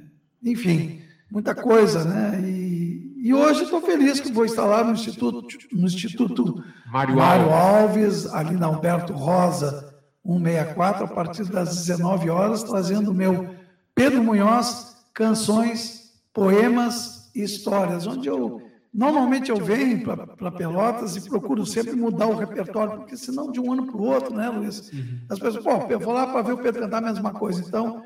enfim, muita coisa, né? E, e hoje estou feliz que vou estar lá no Instituto, no Instituto Mário, Mário Alves, ali na Alberto Rosa 164, a partir das 19 horas, trazendo o meu Pedro Munhoz, canções, poemas e histórias, onde eu Normalmente eu venho para Pelotas e procuro sempre mudar o repertório, porque senão de um ano para o outro, né, Luiz? Uhum. As pessoas, pô, eu vou lá para ver o Pedro cantar a mesma coisa. Então,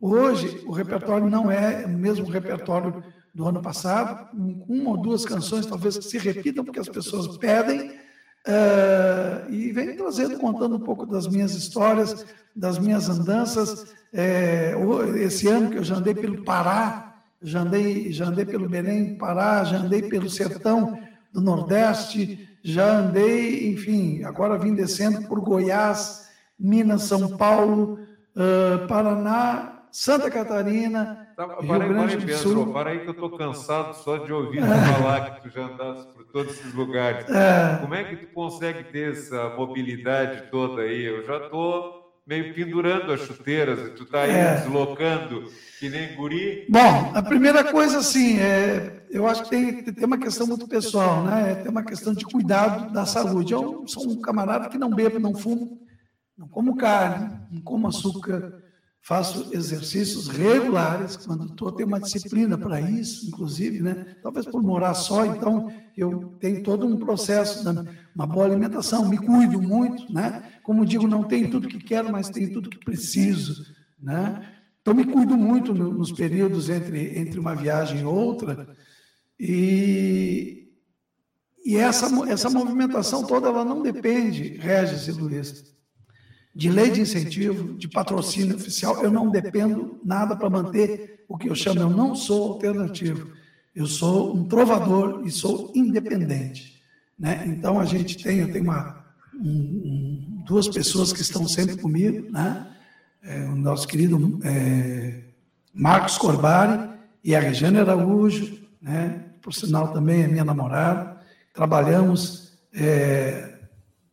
hoje o repertório não é o mesmo repertório do ano passado, uma ou duas canções talvez que se repitam, porque as pessoas pedem, uh, e venho trazendo, contando um pouco das minhas histórias, das minhas andanças. É, esse ano que eu já andei pelo Pará, já andei, já andei pelo Belém, Pará, já andei pelo sertão do Nordeste, já andei, enfim, agora vim descendo por Goiás, Minas, São Paulo, uh, Paraná, Santa Catarina, tá, Rio para Grande do Sul. Para aí que eu estou cansado só de ouvir é. falar que tu já andaste por todos esses lugares. É. Como é que tu consegue ter essa mobilidade toda aí? Eu já estou meio pendurando as chuteiras, tu está aí é. deslocando que nem guri. Bom, a primeira coisa, assim, é, eu acho que tem, tem uma questão muito pessoal, né? Tem uma questão de cuidado da saúde. Eu sou um camarada que não bebo, não fumo, não como carne, não como açúcar, faço exercícios regulares, quando estou, tenho uma disciplina para isso, inclusive, né? Talvez por morar só, então eu tenho todo um processo, uma boa alimentação, me cuido muito, né? Como digo, não tenho tudo que quero, mas tenho tudo que preciso, né? Então me cuido muito nos períodos entre, entre uma viagem e outra, e, e essa, essa movimentação toda, ela não depende, Regis e Luiz, de lei de incentivo, de patrocínio oficial, eu não dependo nada para manter o que eu chamo, eu não sou alternativo, eu sou um trovador e sou independente. Né? Então a gente tem, eu tenho uma, um, um, duas pessoas que estão sempre comigo, né? É, o nosso querido é, Marcos Corbari e a Regiane Araújo, né? por sinal também é minha namorada, trabalhamos é,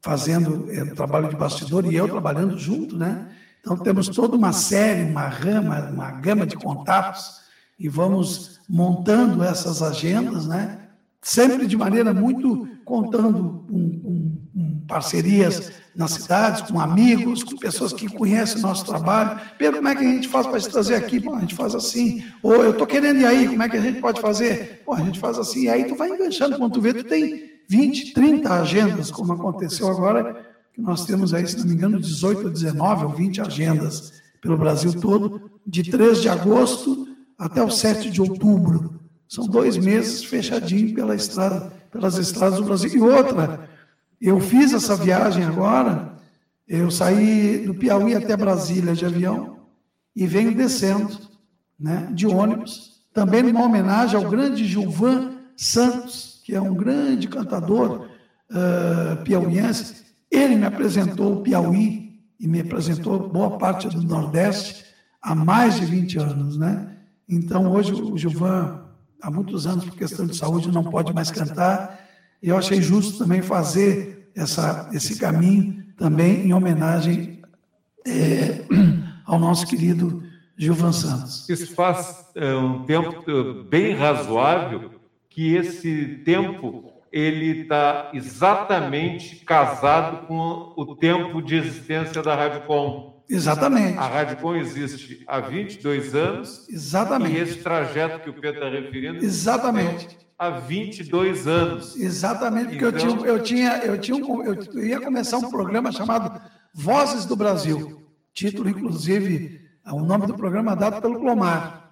fazendo é, trabalho de bastidor e eu trabalhando junto, né? Então temos toda uma série, uma rama, uma gama de contatos e vamos montando essas agendas, né? Sempre de maneira muito contando com, com, com parcerias nas cidades, com amigos, com pessoas que conhecem o nosso trabalho. Pedro, como é que a gente faz para te trazer aqui? Bom, a gente faz assim. Ou eu estou querendo ir aí, como é que a gente pode fazer? Bom, a gente faz assim. E aí tu vai enganchando, quando tu vê, tu tem 20, 30 agendas, como aconteceu agora, que nós temos aí, se não me engano, 18 ou 19 ou 20 agendas pelo Brasil todo, de 3 de agosto até o 7 de outubro. São dois meses fechadinho pela estrada, pelas estradas do Brasil. E outra, eu fiz essa viagem agora, eu saí do Piauí até Brasília de avião e venho descendo né, de ônibus, também numa homenagem ao grande Gilvan Santos, que é um grande cantador uh, piauiense, ele me apresentou o Piauí e me apresentou boa parte do Nordeste há mais de 20 anos, né? Então, hoje, o Gilvan, há muitos anos, por questão de saúde, não pode mais cantar. E eu achei justo também fazer essa, esse caminho também em homenagem é, ao nosso querido Gilvan Santos. Isso faz é, um tempo é, bem razoável que esse tempo ele está exatamente casado com o tempo de existência da Rádio Com. Exatamente. A Rádio Com existe há 22 anos. Exatamente. E esse trajeto que o Pedro está referindo. Exatamente. Há 22 anos. Exatamente, porque então... eu, tinha, eu, tinha, eu, tinha eu ia começar um programa chamado Vozes do Brasil. Título, inclusive, o nome do programa dado pelo Clomar.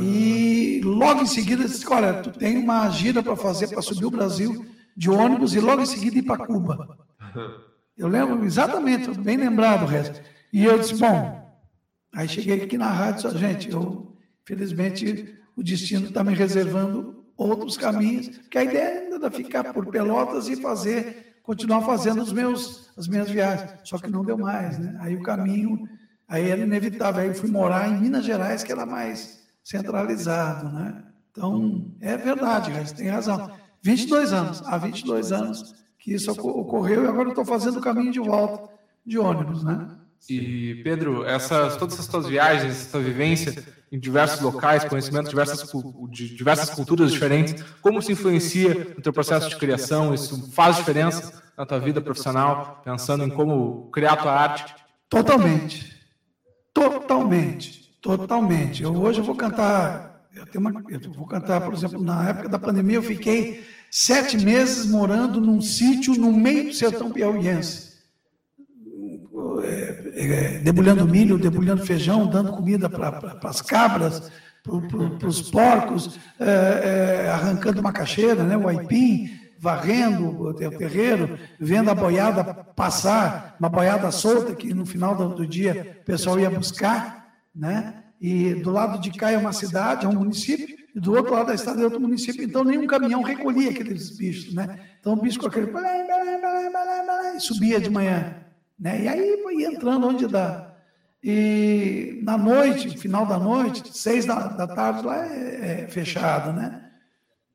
E logo em seguida disse: Olha, tu tem uma gira para fazer para subir o Brasil de ônibus e logo em seguida ir para Cuba. Eu lembro exatamente, bem lembrado o resto. E eu disse: Bom, aí cheguei aqui na rádio, disse, gente, eu, felizmente, o destino está me reservando outros caminhos, que a ideia ainda é ficar por Pelotas e fazer, continuar fazendo os meus, as minhas viagens. Só que não deu mais, né? Aí o caminho, aí era inevitável. Aí eu fui morar em Minas Gerais, que era mais centralizado, né? Então, é verdade, você tem razão. 22 anos, há 22 anos que isso ocorreu e agora eu estou fazendo o caminho de volta de ônibus, né? E, Pedro, essas, todas essas suas viagens, essa vivência em diversos locais, conhecimento de diversas, de diversas culturas diferentes, como isso influencia no teu processo de criação? Isso faz diferença na tua vida profissional, pensando em como criar a tua arte? Totalmente. Totalmente. Totalmente. Eu, hoje eu vou cantar, eu, tenho uma, eu vou cantar, por exemplo, na época da pandemia eu fiquei sete meses morando num sítio no meio do sertão piauiense. É, debulhando milho, debulhando feijão, dando comida para as cabras, para os porcos, é, é, arrancando macaxeira, né, o aipim, varrendo o terreiro, vendo a boiada passar, uma boiada solta que no final do, do dia o pessoal ia buscar né? E do lado de cá é uma cidade, é um município, e do outro lado da estrada é outro município. Então nenhum caminhão recolhia aqueles bichos, né? Então o bicho com aquele subia de manhã, né? E aí entrando onde dá. E na noite, final da noite, seis da, da tarde lá é, é fechado, né?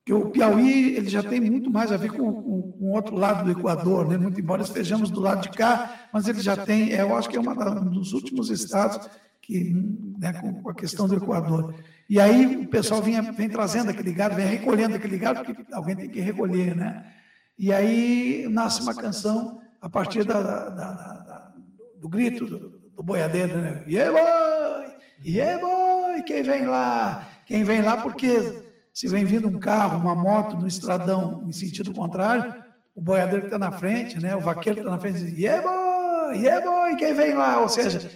que o Piauí ele já tem muito mais a ver com, o outro lado do Equador, né? muito embora estejamos do lado de cá, mas ele já tem, eu acho que é um dos últimos estados que, né, com a questão do Equador. E aí o pessoal vinha, vem trazendo aquele gado, vem recolhendo aquele gado, porque alguém tem que recolher, né? E aí nasce uma canção a partir da, da, da, do grito do, do boiadeiro, né? Yeah, boy! Yeah, boy! Quem vem lá? Quem vem lá porque se vem vindo um carro, uma moto no estradão em sentido contrário, o boiadeiro que está na frente, né? O vaqueiro que está na frente diz, yeah, boy! Yeah, boy! Quem vem lá? Ou seja,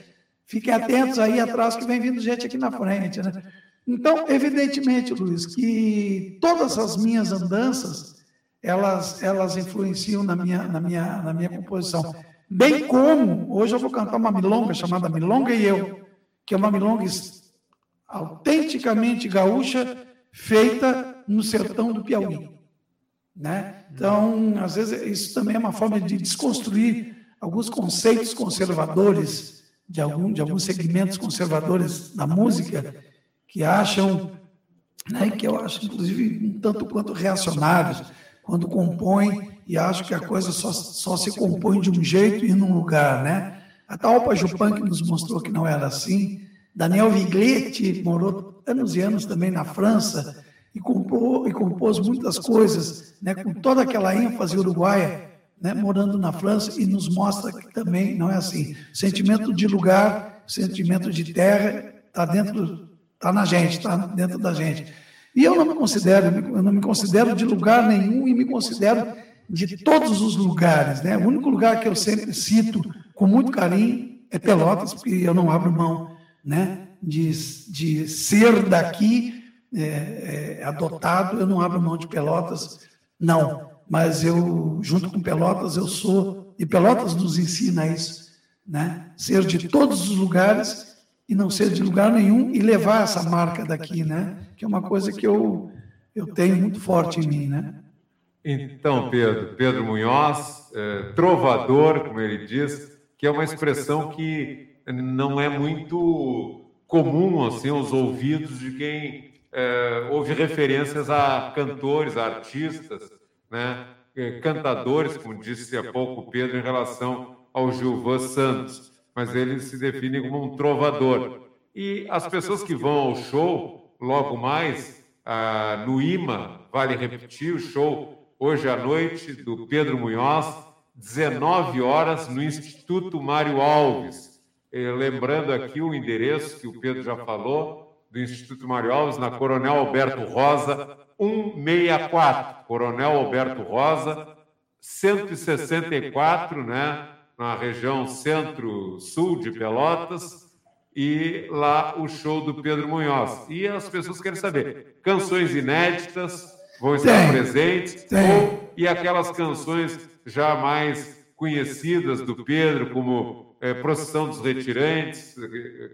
Fiquem atentos aí atrás que vem vindo gente aqui na frente, né? Então, evidentemente, Luiz, que todas as minhas andanças, elas, elas influenciam na minha, na, minha, na minha composição. Bem como, hoje eu vou cantar uma milonga chamada Milonga e Eu, que é uma milonga autenticamente gaúcha, feita no sertão do Piauí. Né? Então, às vezes, isso também é uma forma de desconstruir alguns conceitos conservadores de, algum, de alguns segmentos conservadores da música que acham, né, que eu acho, inclusive, um tanto quanto reacionários, quando compõem e acham que a coisa só, só se compõe de um jeito e num lugar. Né? A Talpa Jupan, que nos mostrou que não era assim, Daniel Vigletti morou anos e anos também na França e, compôs, e compôs muitas coisas né, com toda aquela ênfase uruguaia né, morando na França e nos mostra que também não é assim. Sentimento de lugar, sentimento de terra está dentro, está na gente, está dentro da gente. E eu não me considero, eu não me considero de lugar nenhum e me considero de todos os lugares, né? O único lugar que eu sempre cito com muito carinho é Pelotas, porque eu não abro mão, né? De, de ser daqui é, é, adotado, eu não abro mão de Pelotas, não mas eu, junto com Pelotas, eu sou, e Pelotas nos ensina isso, né? Ser de todos os lugares e não ser de lugar nenhum e levar essa marca daqui, né? Que é uma coisa que eu, eu tenho muito forte em mim, né? Então, Pedro, Pedro Munhoz, é, trovador, como ele diz, que é uma expressão que não é muito comum assim aos ouvidos de quem é, ouve referências a cantores, a artistas, né? É, cantadores, como disse há pouco o Pedro, em relação ao Gilvan Santos, mas ele se define como um trovador. E as pessoas que vão ao show, logo mais, ah, no IMA, vale repetir o show hoje à noite do Pedro Munhoz, 19 horas no Instituto Mário Alves. E lembrando aqui o endereço que o Pedro já falou, do Instituto Mário Alves, na Coronel Alberto Rosa, 164. Coronel Alberto Rosa, 164, né? Na região centro-sul de Pelotas, e lá o show do Pedro Munhoz. E as pessoas querem saber: canções inéditas vão estar tem, presentes, tem. Ou, e aquelas canções já mais conhecidas do Pedro, como é, Procissão dos Retirantes,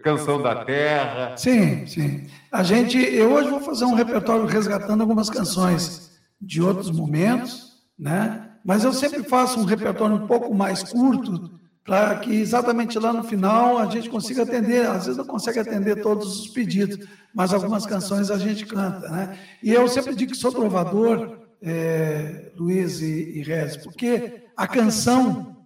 Canção da Terra. Sim, sim. A gente, eu hoje vou fazer um repertório resgatando algumas canções de outros momentos, né? Mas eu sempre faço um repertório um pouco mais curto para que exatamente lá no final a gente consiga atender. Às vezes não consegue atender todos os pedidos, mas algumas canções a gente canta, né? E eu sempre digo que sou trovador, é, Luiz e, e Rez, porque a canção,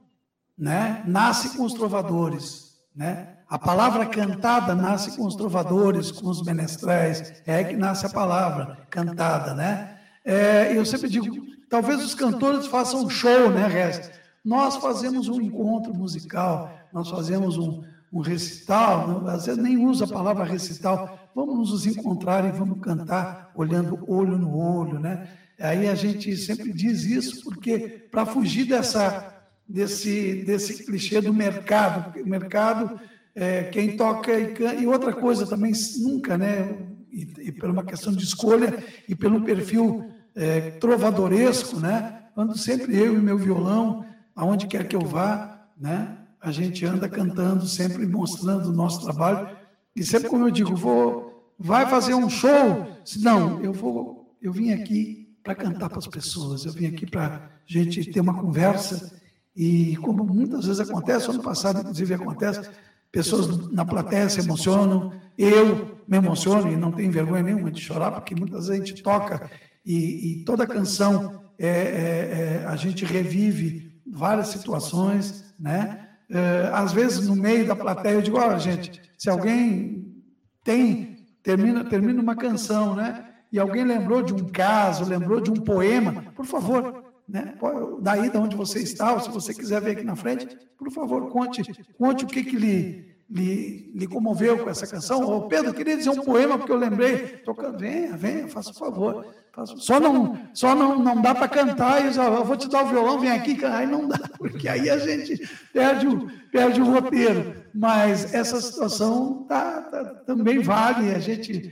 né, nasce com os trovadores, né? A palavra cantada nasce com os trovadores, com os menestréis, é que nasce a palavra cantada, né? É, eu sempre digo, talvez os cantores façam um show, né, Rez? Nós fazemos um encontro musical, nós fazemos um, um recital, às vezes nem usa a palavra recital, vamos nos encontrar e vamos cantar olhando olho no olho, né? Aí a gente sempre diz isso porque para fugir dessa desse desse clichê do mercado, porque o mercado é, quem toca e, e outra coisa também nunca, né? E, e por uma questão de escolha e pelo perfil é, trovadoresco, né? Ando sempre eu e meu violão aonde quer que eu vá, né? A gente anda cantando, sempre mostrando o nosso trabalho. E sempre como eu digo, vou, vai fazer um show? Não, eu vou, eu vim aqui para cantar para as pessoas. Eu vim aqui para gente ter uma conversa e como muitas vezes acontece, ano passado inclusive acontece, pessoas na plateia se emocionam, eu me emociono e não tenho vergonha nenhuma de chorar, porque muitas vezes a gente toca e, e toda canção é, é, é, a gente revive várias situações, né? É, às vezes, no meio da plateia, eu digo, olha, gente, se alguém tem, termina, termina uma canção, né? E alguém lembrou de um caso, lembrou de um poema, por favor, né? Daí, de onde você está, ou se você quiser ver aqui na frente, por favor, conte, conte o que, que lhe, lhe, lhe comoveu com essa canção. Ô, Pedro, eu queria dizer um poema, porque eu lembrei. Tocando, venha, venha, faça o favor. Só não, só não, não dá para cantar e eu vou te dar o violão, vem aqui, aí não dá, porque aí a gente perde o, perde o roteiro. Mas essa situação tá, tá, também vale, a gente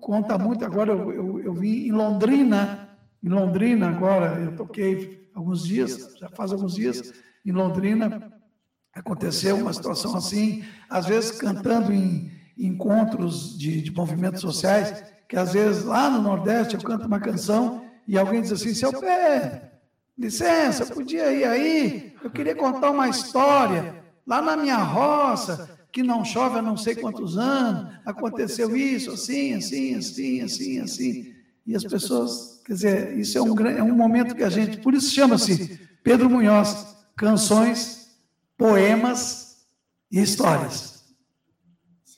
conta muito. Agora eu, eu, eu vim em Londrina, em Londrina agora, eu toquei alguns dias, já faz alguns dias, em Londrina, aconteceu uma situação assim, às vezes cantando em encontros de, de movimentos sociais, que às vezes lá no Nordeste eu canto uma canção e alguém diz assim, seu pé, licença, podia ir aí, eu queria contar uma história. Lá na minha roça, que não chove há não sei quantos anos, aconteceu isso, assim, assim, assim, assim, assim. E as pessoas, quer dizer, isso é um, é um momento que a gente, por isso chama-se Pedro Munhoz, canções, poemas e histórias.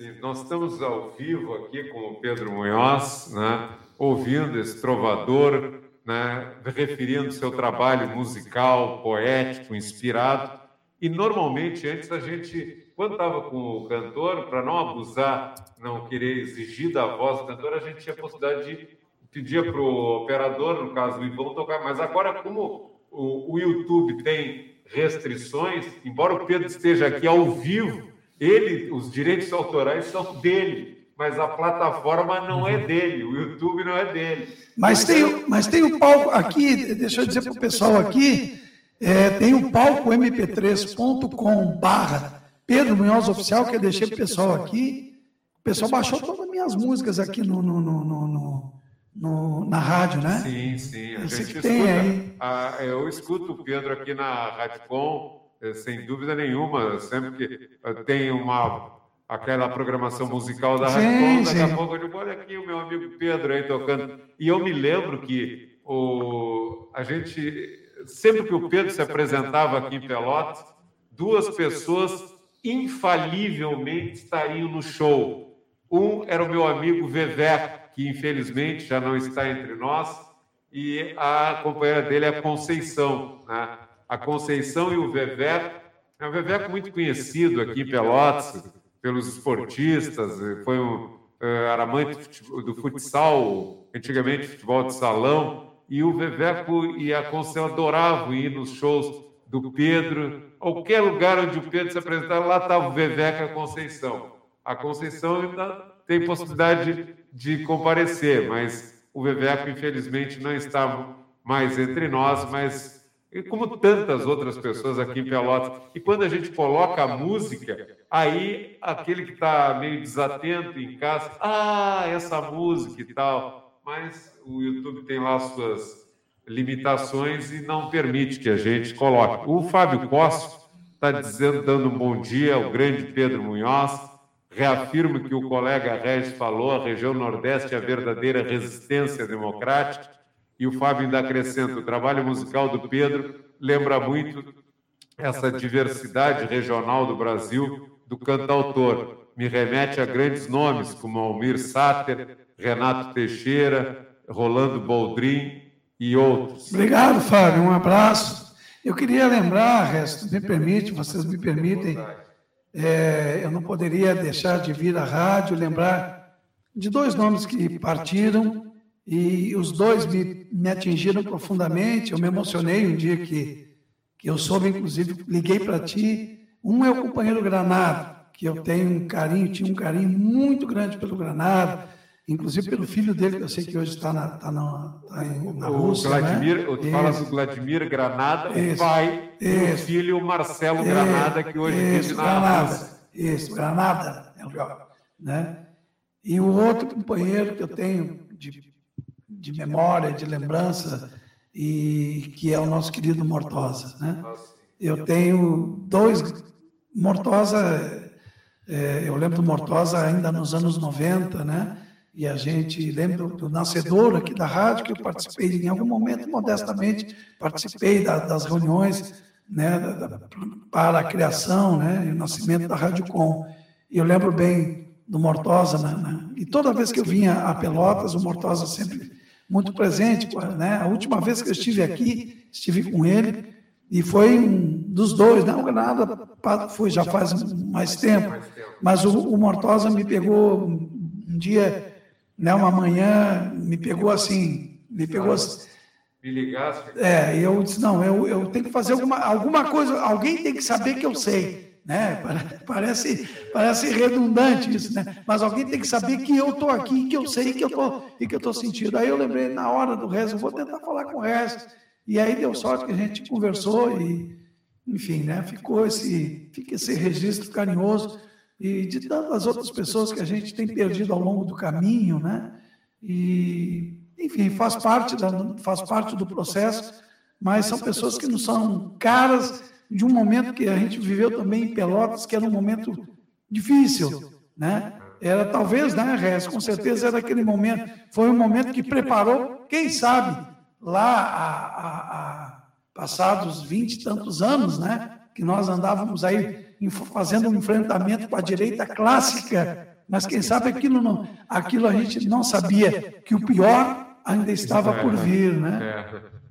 Sim, nós estamos ao vivo aqui com o Pedro Munhoz, né, ouvindo esse trovador, né, referindo seu trabalho musical, poético, inspirado. E normalmente, antes a gente, quando estava com o cantor, para não abusar, não querer exigir da voz do cantor, a gente tinha a possibilidade de pedir para o operador, no caso o Ivão, tocar. Mas agora, como o, o YouTube tem restrições, embora o Pedro esteja aqui ao vivo, ele, os direitos autorais são dele, mas a plataforma não é dele, o YouTube não é dele. Mas tem, mas tem o palco aqui, deixa eu dizer para o pessoal aqui, é, tem o palco mp3.com barra Pedro Munhoz Oficial, que eu deixei para o pessoal aqui. O pessoal baixou todas as minhas músicas aqui no, no, no, no, no na rádio, né? Sim, sim. A gente escuta, tem aí. A, eu escuto o Pedro aqui na Rádio Com, sem dúvida nenhuma, sempre que tem uma aquela programação musical da Rádio Daqui a pouco eu digo, olha aqui o meu amigo Pedro aí tocando. E eu me lembro que o, a gente, sempre que o Pedro se apresentava aqui em Pelotas, duas pessoas infalivelmente estariam no show. Um era o meu amigo Vevé, que infelizmente já não está entre nós, e a companheira dele é a Conceição. Né? A Conceição e o Vevé, é um Vevé muito conhecido aqui em Pelotas, pelos esportistas, foi um eh, era amante do futsal, antigamente futebol de salão, e o Veveco e a Conceição adoravam ir nos shows do Pedro, qualquer lugar onde o Pedro se apresentava, lá estava o Veveco e a Conceição. A Conceição ainda tem possibilidade de comparecer, mas o Veveco, infelizmente, não está mais entre nós, mas como tantas outras pessoas aqui em Pelotas. E quando a gente coloca a música, aí aquele que está meio desatento em casa, ah, essa música e tal. Mas o YouTube tem lá suas limitações e não permite que a gente coloque. O Fábio Costa está dizendo, dando um bom dia ao grande Pedro Munhoz. Reafirmo que o colega Regis falou, a região Nordeste é a verdadeira resistência democrática e o Fábio ainda acrescenta: o trabalho musical do Pedro lembra muito essa diversidade regional do Brasil do cantautor. Me remete a grandes nomes como Almir Sater, Renato Teixeira, Rolando Boldrin e outros. Obrigado, Fábio. Um abraço. Eu queria lembrar, Resto, me permite, vocês me permitem, é, eu não poderia deixar de vir à rádio lembrar de dois nomes que partiram e os dois me, me atingiram profundamente. Eu me emocionei um dia que, que eu soube, inclusive, liguei para ti. Um é o companheiro Granado, que eu tenho um carinho, tinha um carinho muito grande pelo Granado, inclusive pelo filho dele, que eu sei que hoje está na, tá na, tá na Rússia. O Vladimir, né? tu falas do Vladimir Granada, o pai do filho Marcelo Granada, que hoje vive na Granada, Rússia. Isso, Granada, é o né? E o outro companheiro que eu tenho de de memória, de lembrança, e que é o nosso querido Mortosa. Né? Eu tenho dois. Mortosa, é, eu lembro do Mortosa ainda nos anos 90, né? E a gente lembra do nascedor aqui da rádio, que eu participei em algum momento, modestamente, participei da, das reuniões né, da, da, para a criação né, e o nascimento da Rádio Com. E eu lembro bem do Mortosa, né, e toda vez que eu vinha a Pelotas, o Mortosa sempre muito presente. Né? A última vez que eu estive aqui, estive com ele, e foi um dos dois, não, nada, foi já faz mais tempo, mas o, o Mortosa me pegou um dia, né, uma manhã, me pegou assim, me pegou assim, me ligasse. É, e eu disse, não, eu, eu tenho que fazer alguma, alguma coisa, alguém tem que saber que eu sei né? Parece, parece redundante isso, né? Mas alguém tem que saber que eu estou aqui, que eu sei que eu estou e que eu estou sentindo. Aí eu lembrei na hora do resto, vou tentar falar com o resto. E aí deu sorte que a gente conversou e, enfim, né? Ficou esse, fica esse registro carinhoso e de tantas outras pessoas que a gente tem perdido ao longo do caminho, né? E, enfim, faz parte da, faz parte do processo, mas são pessoas que não são caras de um momento que a gente viveu também em Pelotas, que era um momento difícil, né? Era talvez, né, Rez, com certeza era aquele momento, foi um momento que preparou, quem sabe, lá a, a, a passados vinte e tantos anos, né, que nós andávamos aí fazendo um enfrentamento com a direita clássica, mas quem sabe aquilo não, aquilo a gente não sabia que o pior ainda estava por vir, né?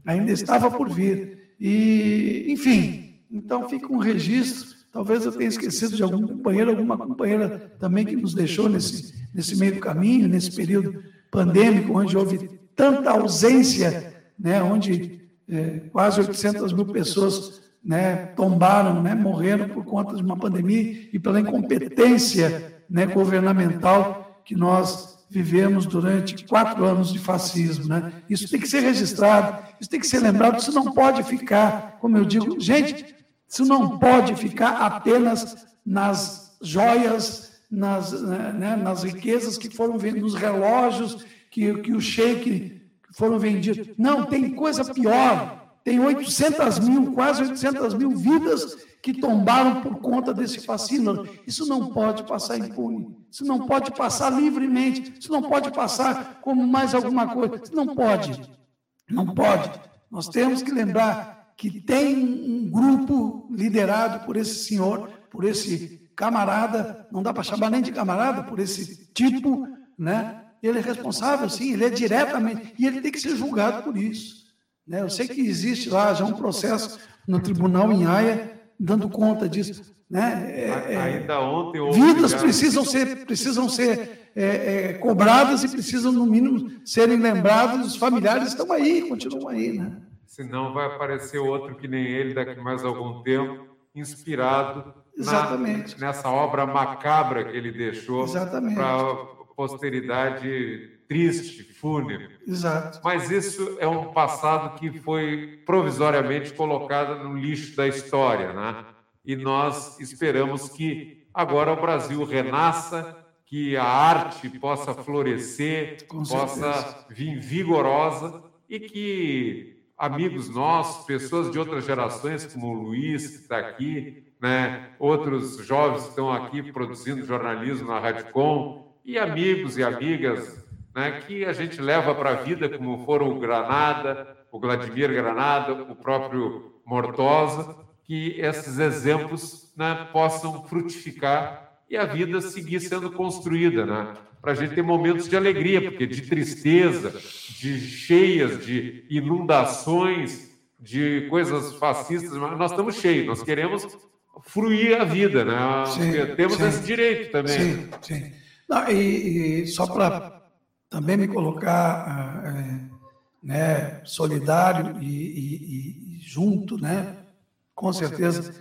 Ainda estava por vir. E, enfim, então fica um registro. Talvez eu tenha esquecido de algum companheiro, alguma companheira também que nos deixou nesse, nesse meio do caminho, nesse período pandêmico, onde houve tanta ausência, né, onde é, quase 800 mil pessoas né, tombaram, né, morreram por conta de uma pandemia e pela incompetência né, governamental que nós vivemos durante quatro anos de fascismo. Né? Isso tem que ser registrado, isso tem que ser lembrado, isso não pode ficar, como eu digo, gente, isso não pode ficar apenas nas joias, nas, né, né, nas riquezas que foram vendidas, nos relógios que, que o sheik foram vendidos. Não, tem coisa pior. Tem 800 mil, quase 800 mil vidas que tombaram por conta desse fascínio. Isso não pode passar impune. Isso não pode passar livremente. Isso não pode passar como mais alguma coisa. Isso não pode. Não pode. Nós temos que lembrar que tem um grupo liderado por esse senhor, por esse camarada, não dá para chamar nem de camarada, por esse tipo, né? Ele é responsável, sim, ele é diretamente, e ele tem que ser julgado por isso. Né? Eu sei que existe lá já um processo no tribunal em Haia dando conta disso. Né? É, é Ainda ontem. Vidas precisam ser, precisam ser é, é, cobradas e precisam, no mínimo, serem lembradas. Os familiares estão aí, continuam aí. Né? Senão vai aparecer outro que nem ele daqui mais algum tempo, inspirado Exatamente. Na, nessa obra macabra que ele deixou para a posteridade triste, fúnebre. Exato. Mas isso é um passado que foi provisoriamente colocado no lixo da história, né? E nós esperamos que agora o Brasil renasça, que a arte possa florescer, possa vir vigorosa e que amigos nossos, pessoas de outras gerações, como o Luiz, que está aqui, né? outros jovens que estão aqui produzindo jornalismo na Rádio Com, e amigos e amigas né, que a gente leva para a vida, como foram o Granada, o Vladimir Granada, o próprio Mortosa, que esses exemplos né, possam frutificar e a vida seguir sendo construída, né? Para a gente ter momentos de alegria, porque de tristeza, de cheias, de inundações, de coisas fascistas, nós estamos cheios, nós queremos fruir a vida, né? Sim, Temos sim, esse direito também. Sim, sim. Não, e, e só para também me colocar é, né, solidário e, e, e, junto, né, com certeza,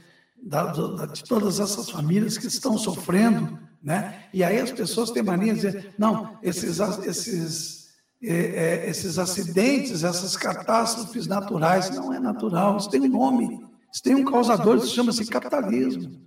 da, da, de todas essas famílias que estão sofrendo, né? E aí as pessoas têm mania de dizer, não, esses, esses, é, é, esses acidentes, essas catástrofes naturais, não é natural, isso tem um nome, isso tem um causador, isso chama-se capitalismo.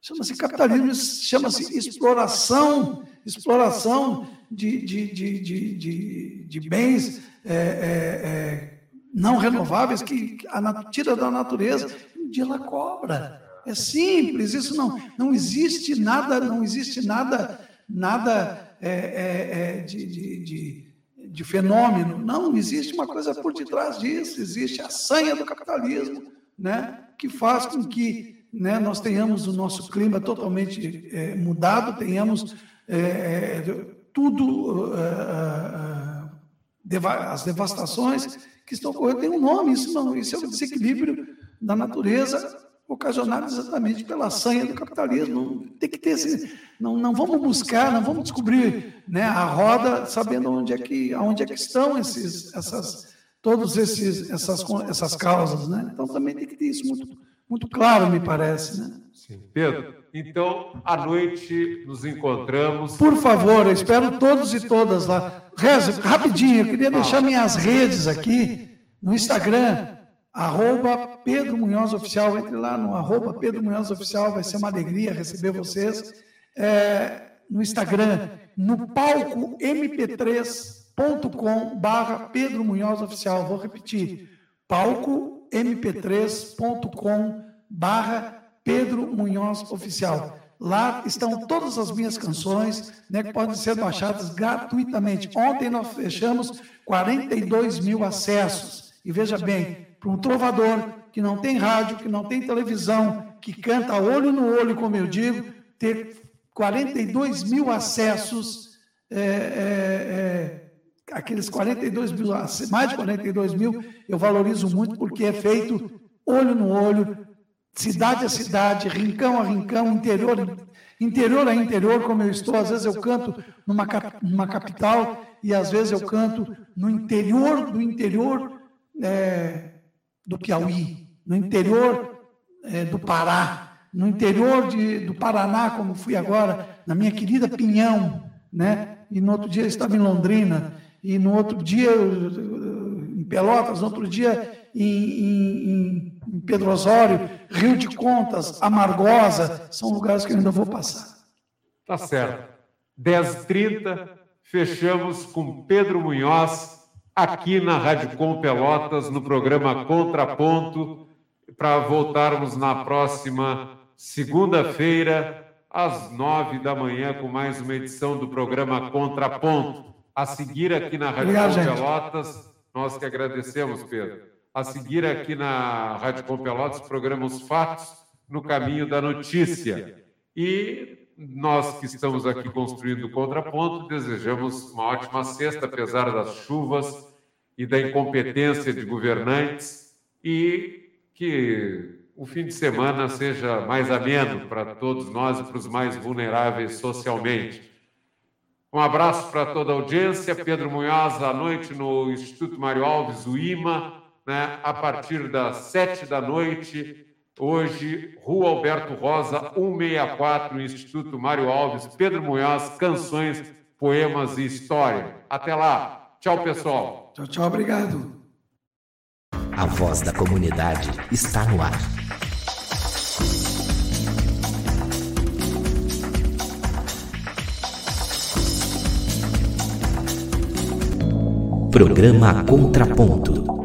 Chama-se capitalismo, chama-se exploração, exploração de, de, de, de, de bens é, é, é, não renováveis que a, tira da natureza e um dia ela cobra. É simples, isso não, não existe nada, não existe nada, nada é, é, é de, de, de, de fenômeno. Não, existe uma coisa por detrás disso, existe a sanha do capitalismo, né, que faz com que né, nós tenhamos o nosso clima totalmente é, mudado, tenhamos é, é tudo, é, é, as devastações que estão ocorrendo, tem um nome, isso não, isso é o desequilíbrio da natureza ocasionado exatamente pela sanha do capitalismo. Tem que ter esse, não, não vamos buscar, não vamos descobrir né, a roda sabendo onde é que, onde é que estão esses, essas, todos esses, essas, essas causas. Né? Então também tem que ter isso muito, muito claro, me parece. Né? Sim. Pedro, então à noite nos encontramos. Por favor, eu espero todos e todas lá. Rezo, rapidinho, eu queria deixar minhas redes aqui no Instagram, arroba Pedro Munhoz Oficial, entre lá no arroba Pedro Munhoz Oficial, vai ser uma alegria receber vocês. É, no Instagram, no palco mp3.com barra Pedro Munhoz Oficial. Vou repetir, palco mp3.com barra Pedro Munhoz Oficial. Lá estão todas as minhas canções, né, que podem ser baixadas gratuitamente. Ontem nós fechamos 42 mil acessos. E veja bem, para um trovador que não tem rádio, que não tem televisão, que canta olho no olho, como eu digo, ter 42 mil acessos, é, é, é, aqueles 42 mil, mais de 42 mil, eu valorizo muito porque é feito olho no olho, cidade a cidade, rincão a rincão, interior, interior a interior, como eu estou. Às vezes eu canto numa, numa capital e às vezes eu canto no interior do interior é, do Piauí, no interior é, do Pará, no interior de, do Paraná, como fui agora, na minha querida Pinhão, né? E no outro dia eu estava em Londrina, e no outro dia em Pelotas, no outro dia em, em, em Pedro Osório, Rio de Contas, Amargosa, são lugares que eu ainda vou passar. Tá certo. 10h30, fechamos com Pedro Munhoz aqui na Rádio Com Pelotas, no programa Contraponto. para voltarmos na próxima segunda-feira, às nove da manhã, com mais uma edição do programa Contraponto. A seguir aqui na Rádio Obrigado, Pelotas, nós que agradecemos, Pedro. A seguir aqui na Rádio Com Pelotas, programa Os Fatos no Caminho da Notícia. E nós que estamos aqui construindo o contraponto, desejamos uma ótima sexta, apesar das chuvas e da incompetência de governantes, e que o fim de semana seja mais ameno para todos nós e para os mais vulneráveis socialmente. Um abraço para toda a audiência. Pedro Munhoz, à noite no Instituto Mário Alves, o IMA, né, a partir das sete da noite. Hoje, Rua Alberto Rosa, 164, Instituto Mário Alves, Pedro Munhoz, canções, poemas e história. Até lá. Tchau, pessoal. Tchau, tchau, obrigado. A voz da comunidade está no ar. Programa Contraponto.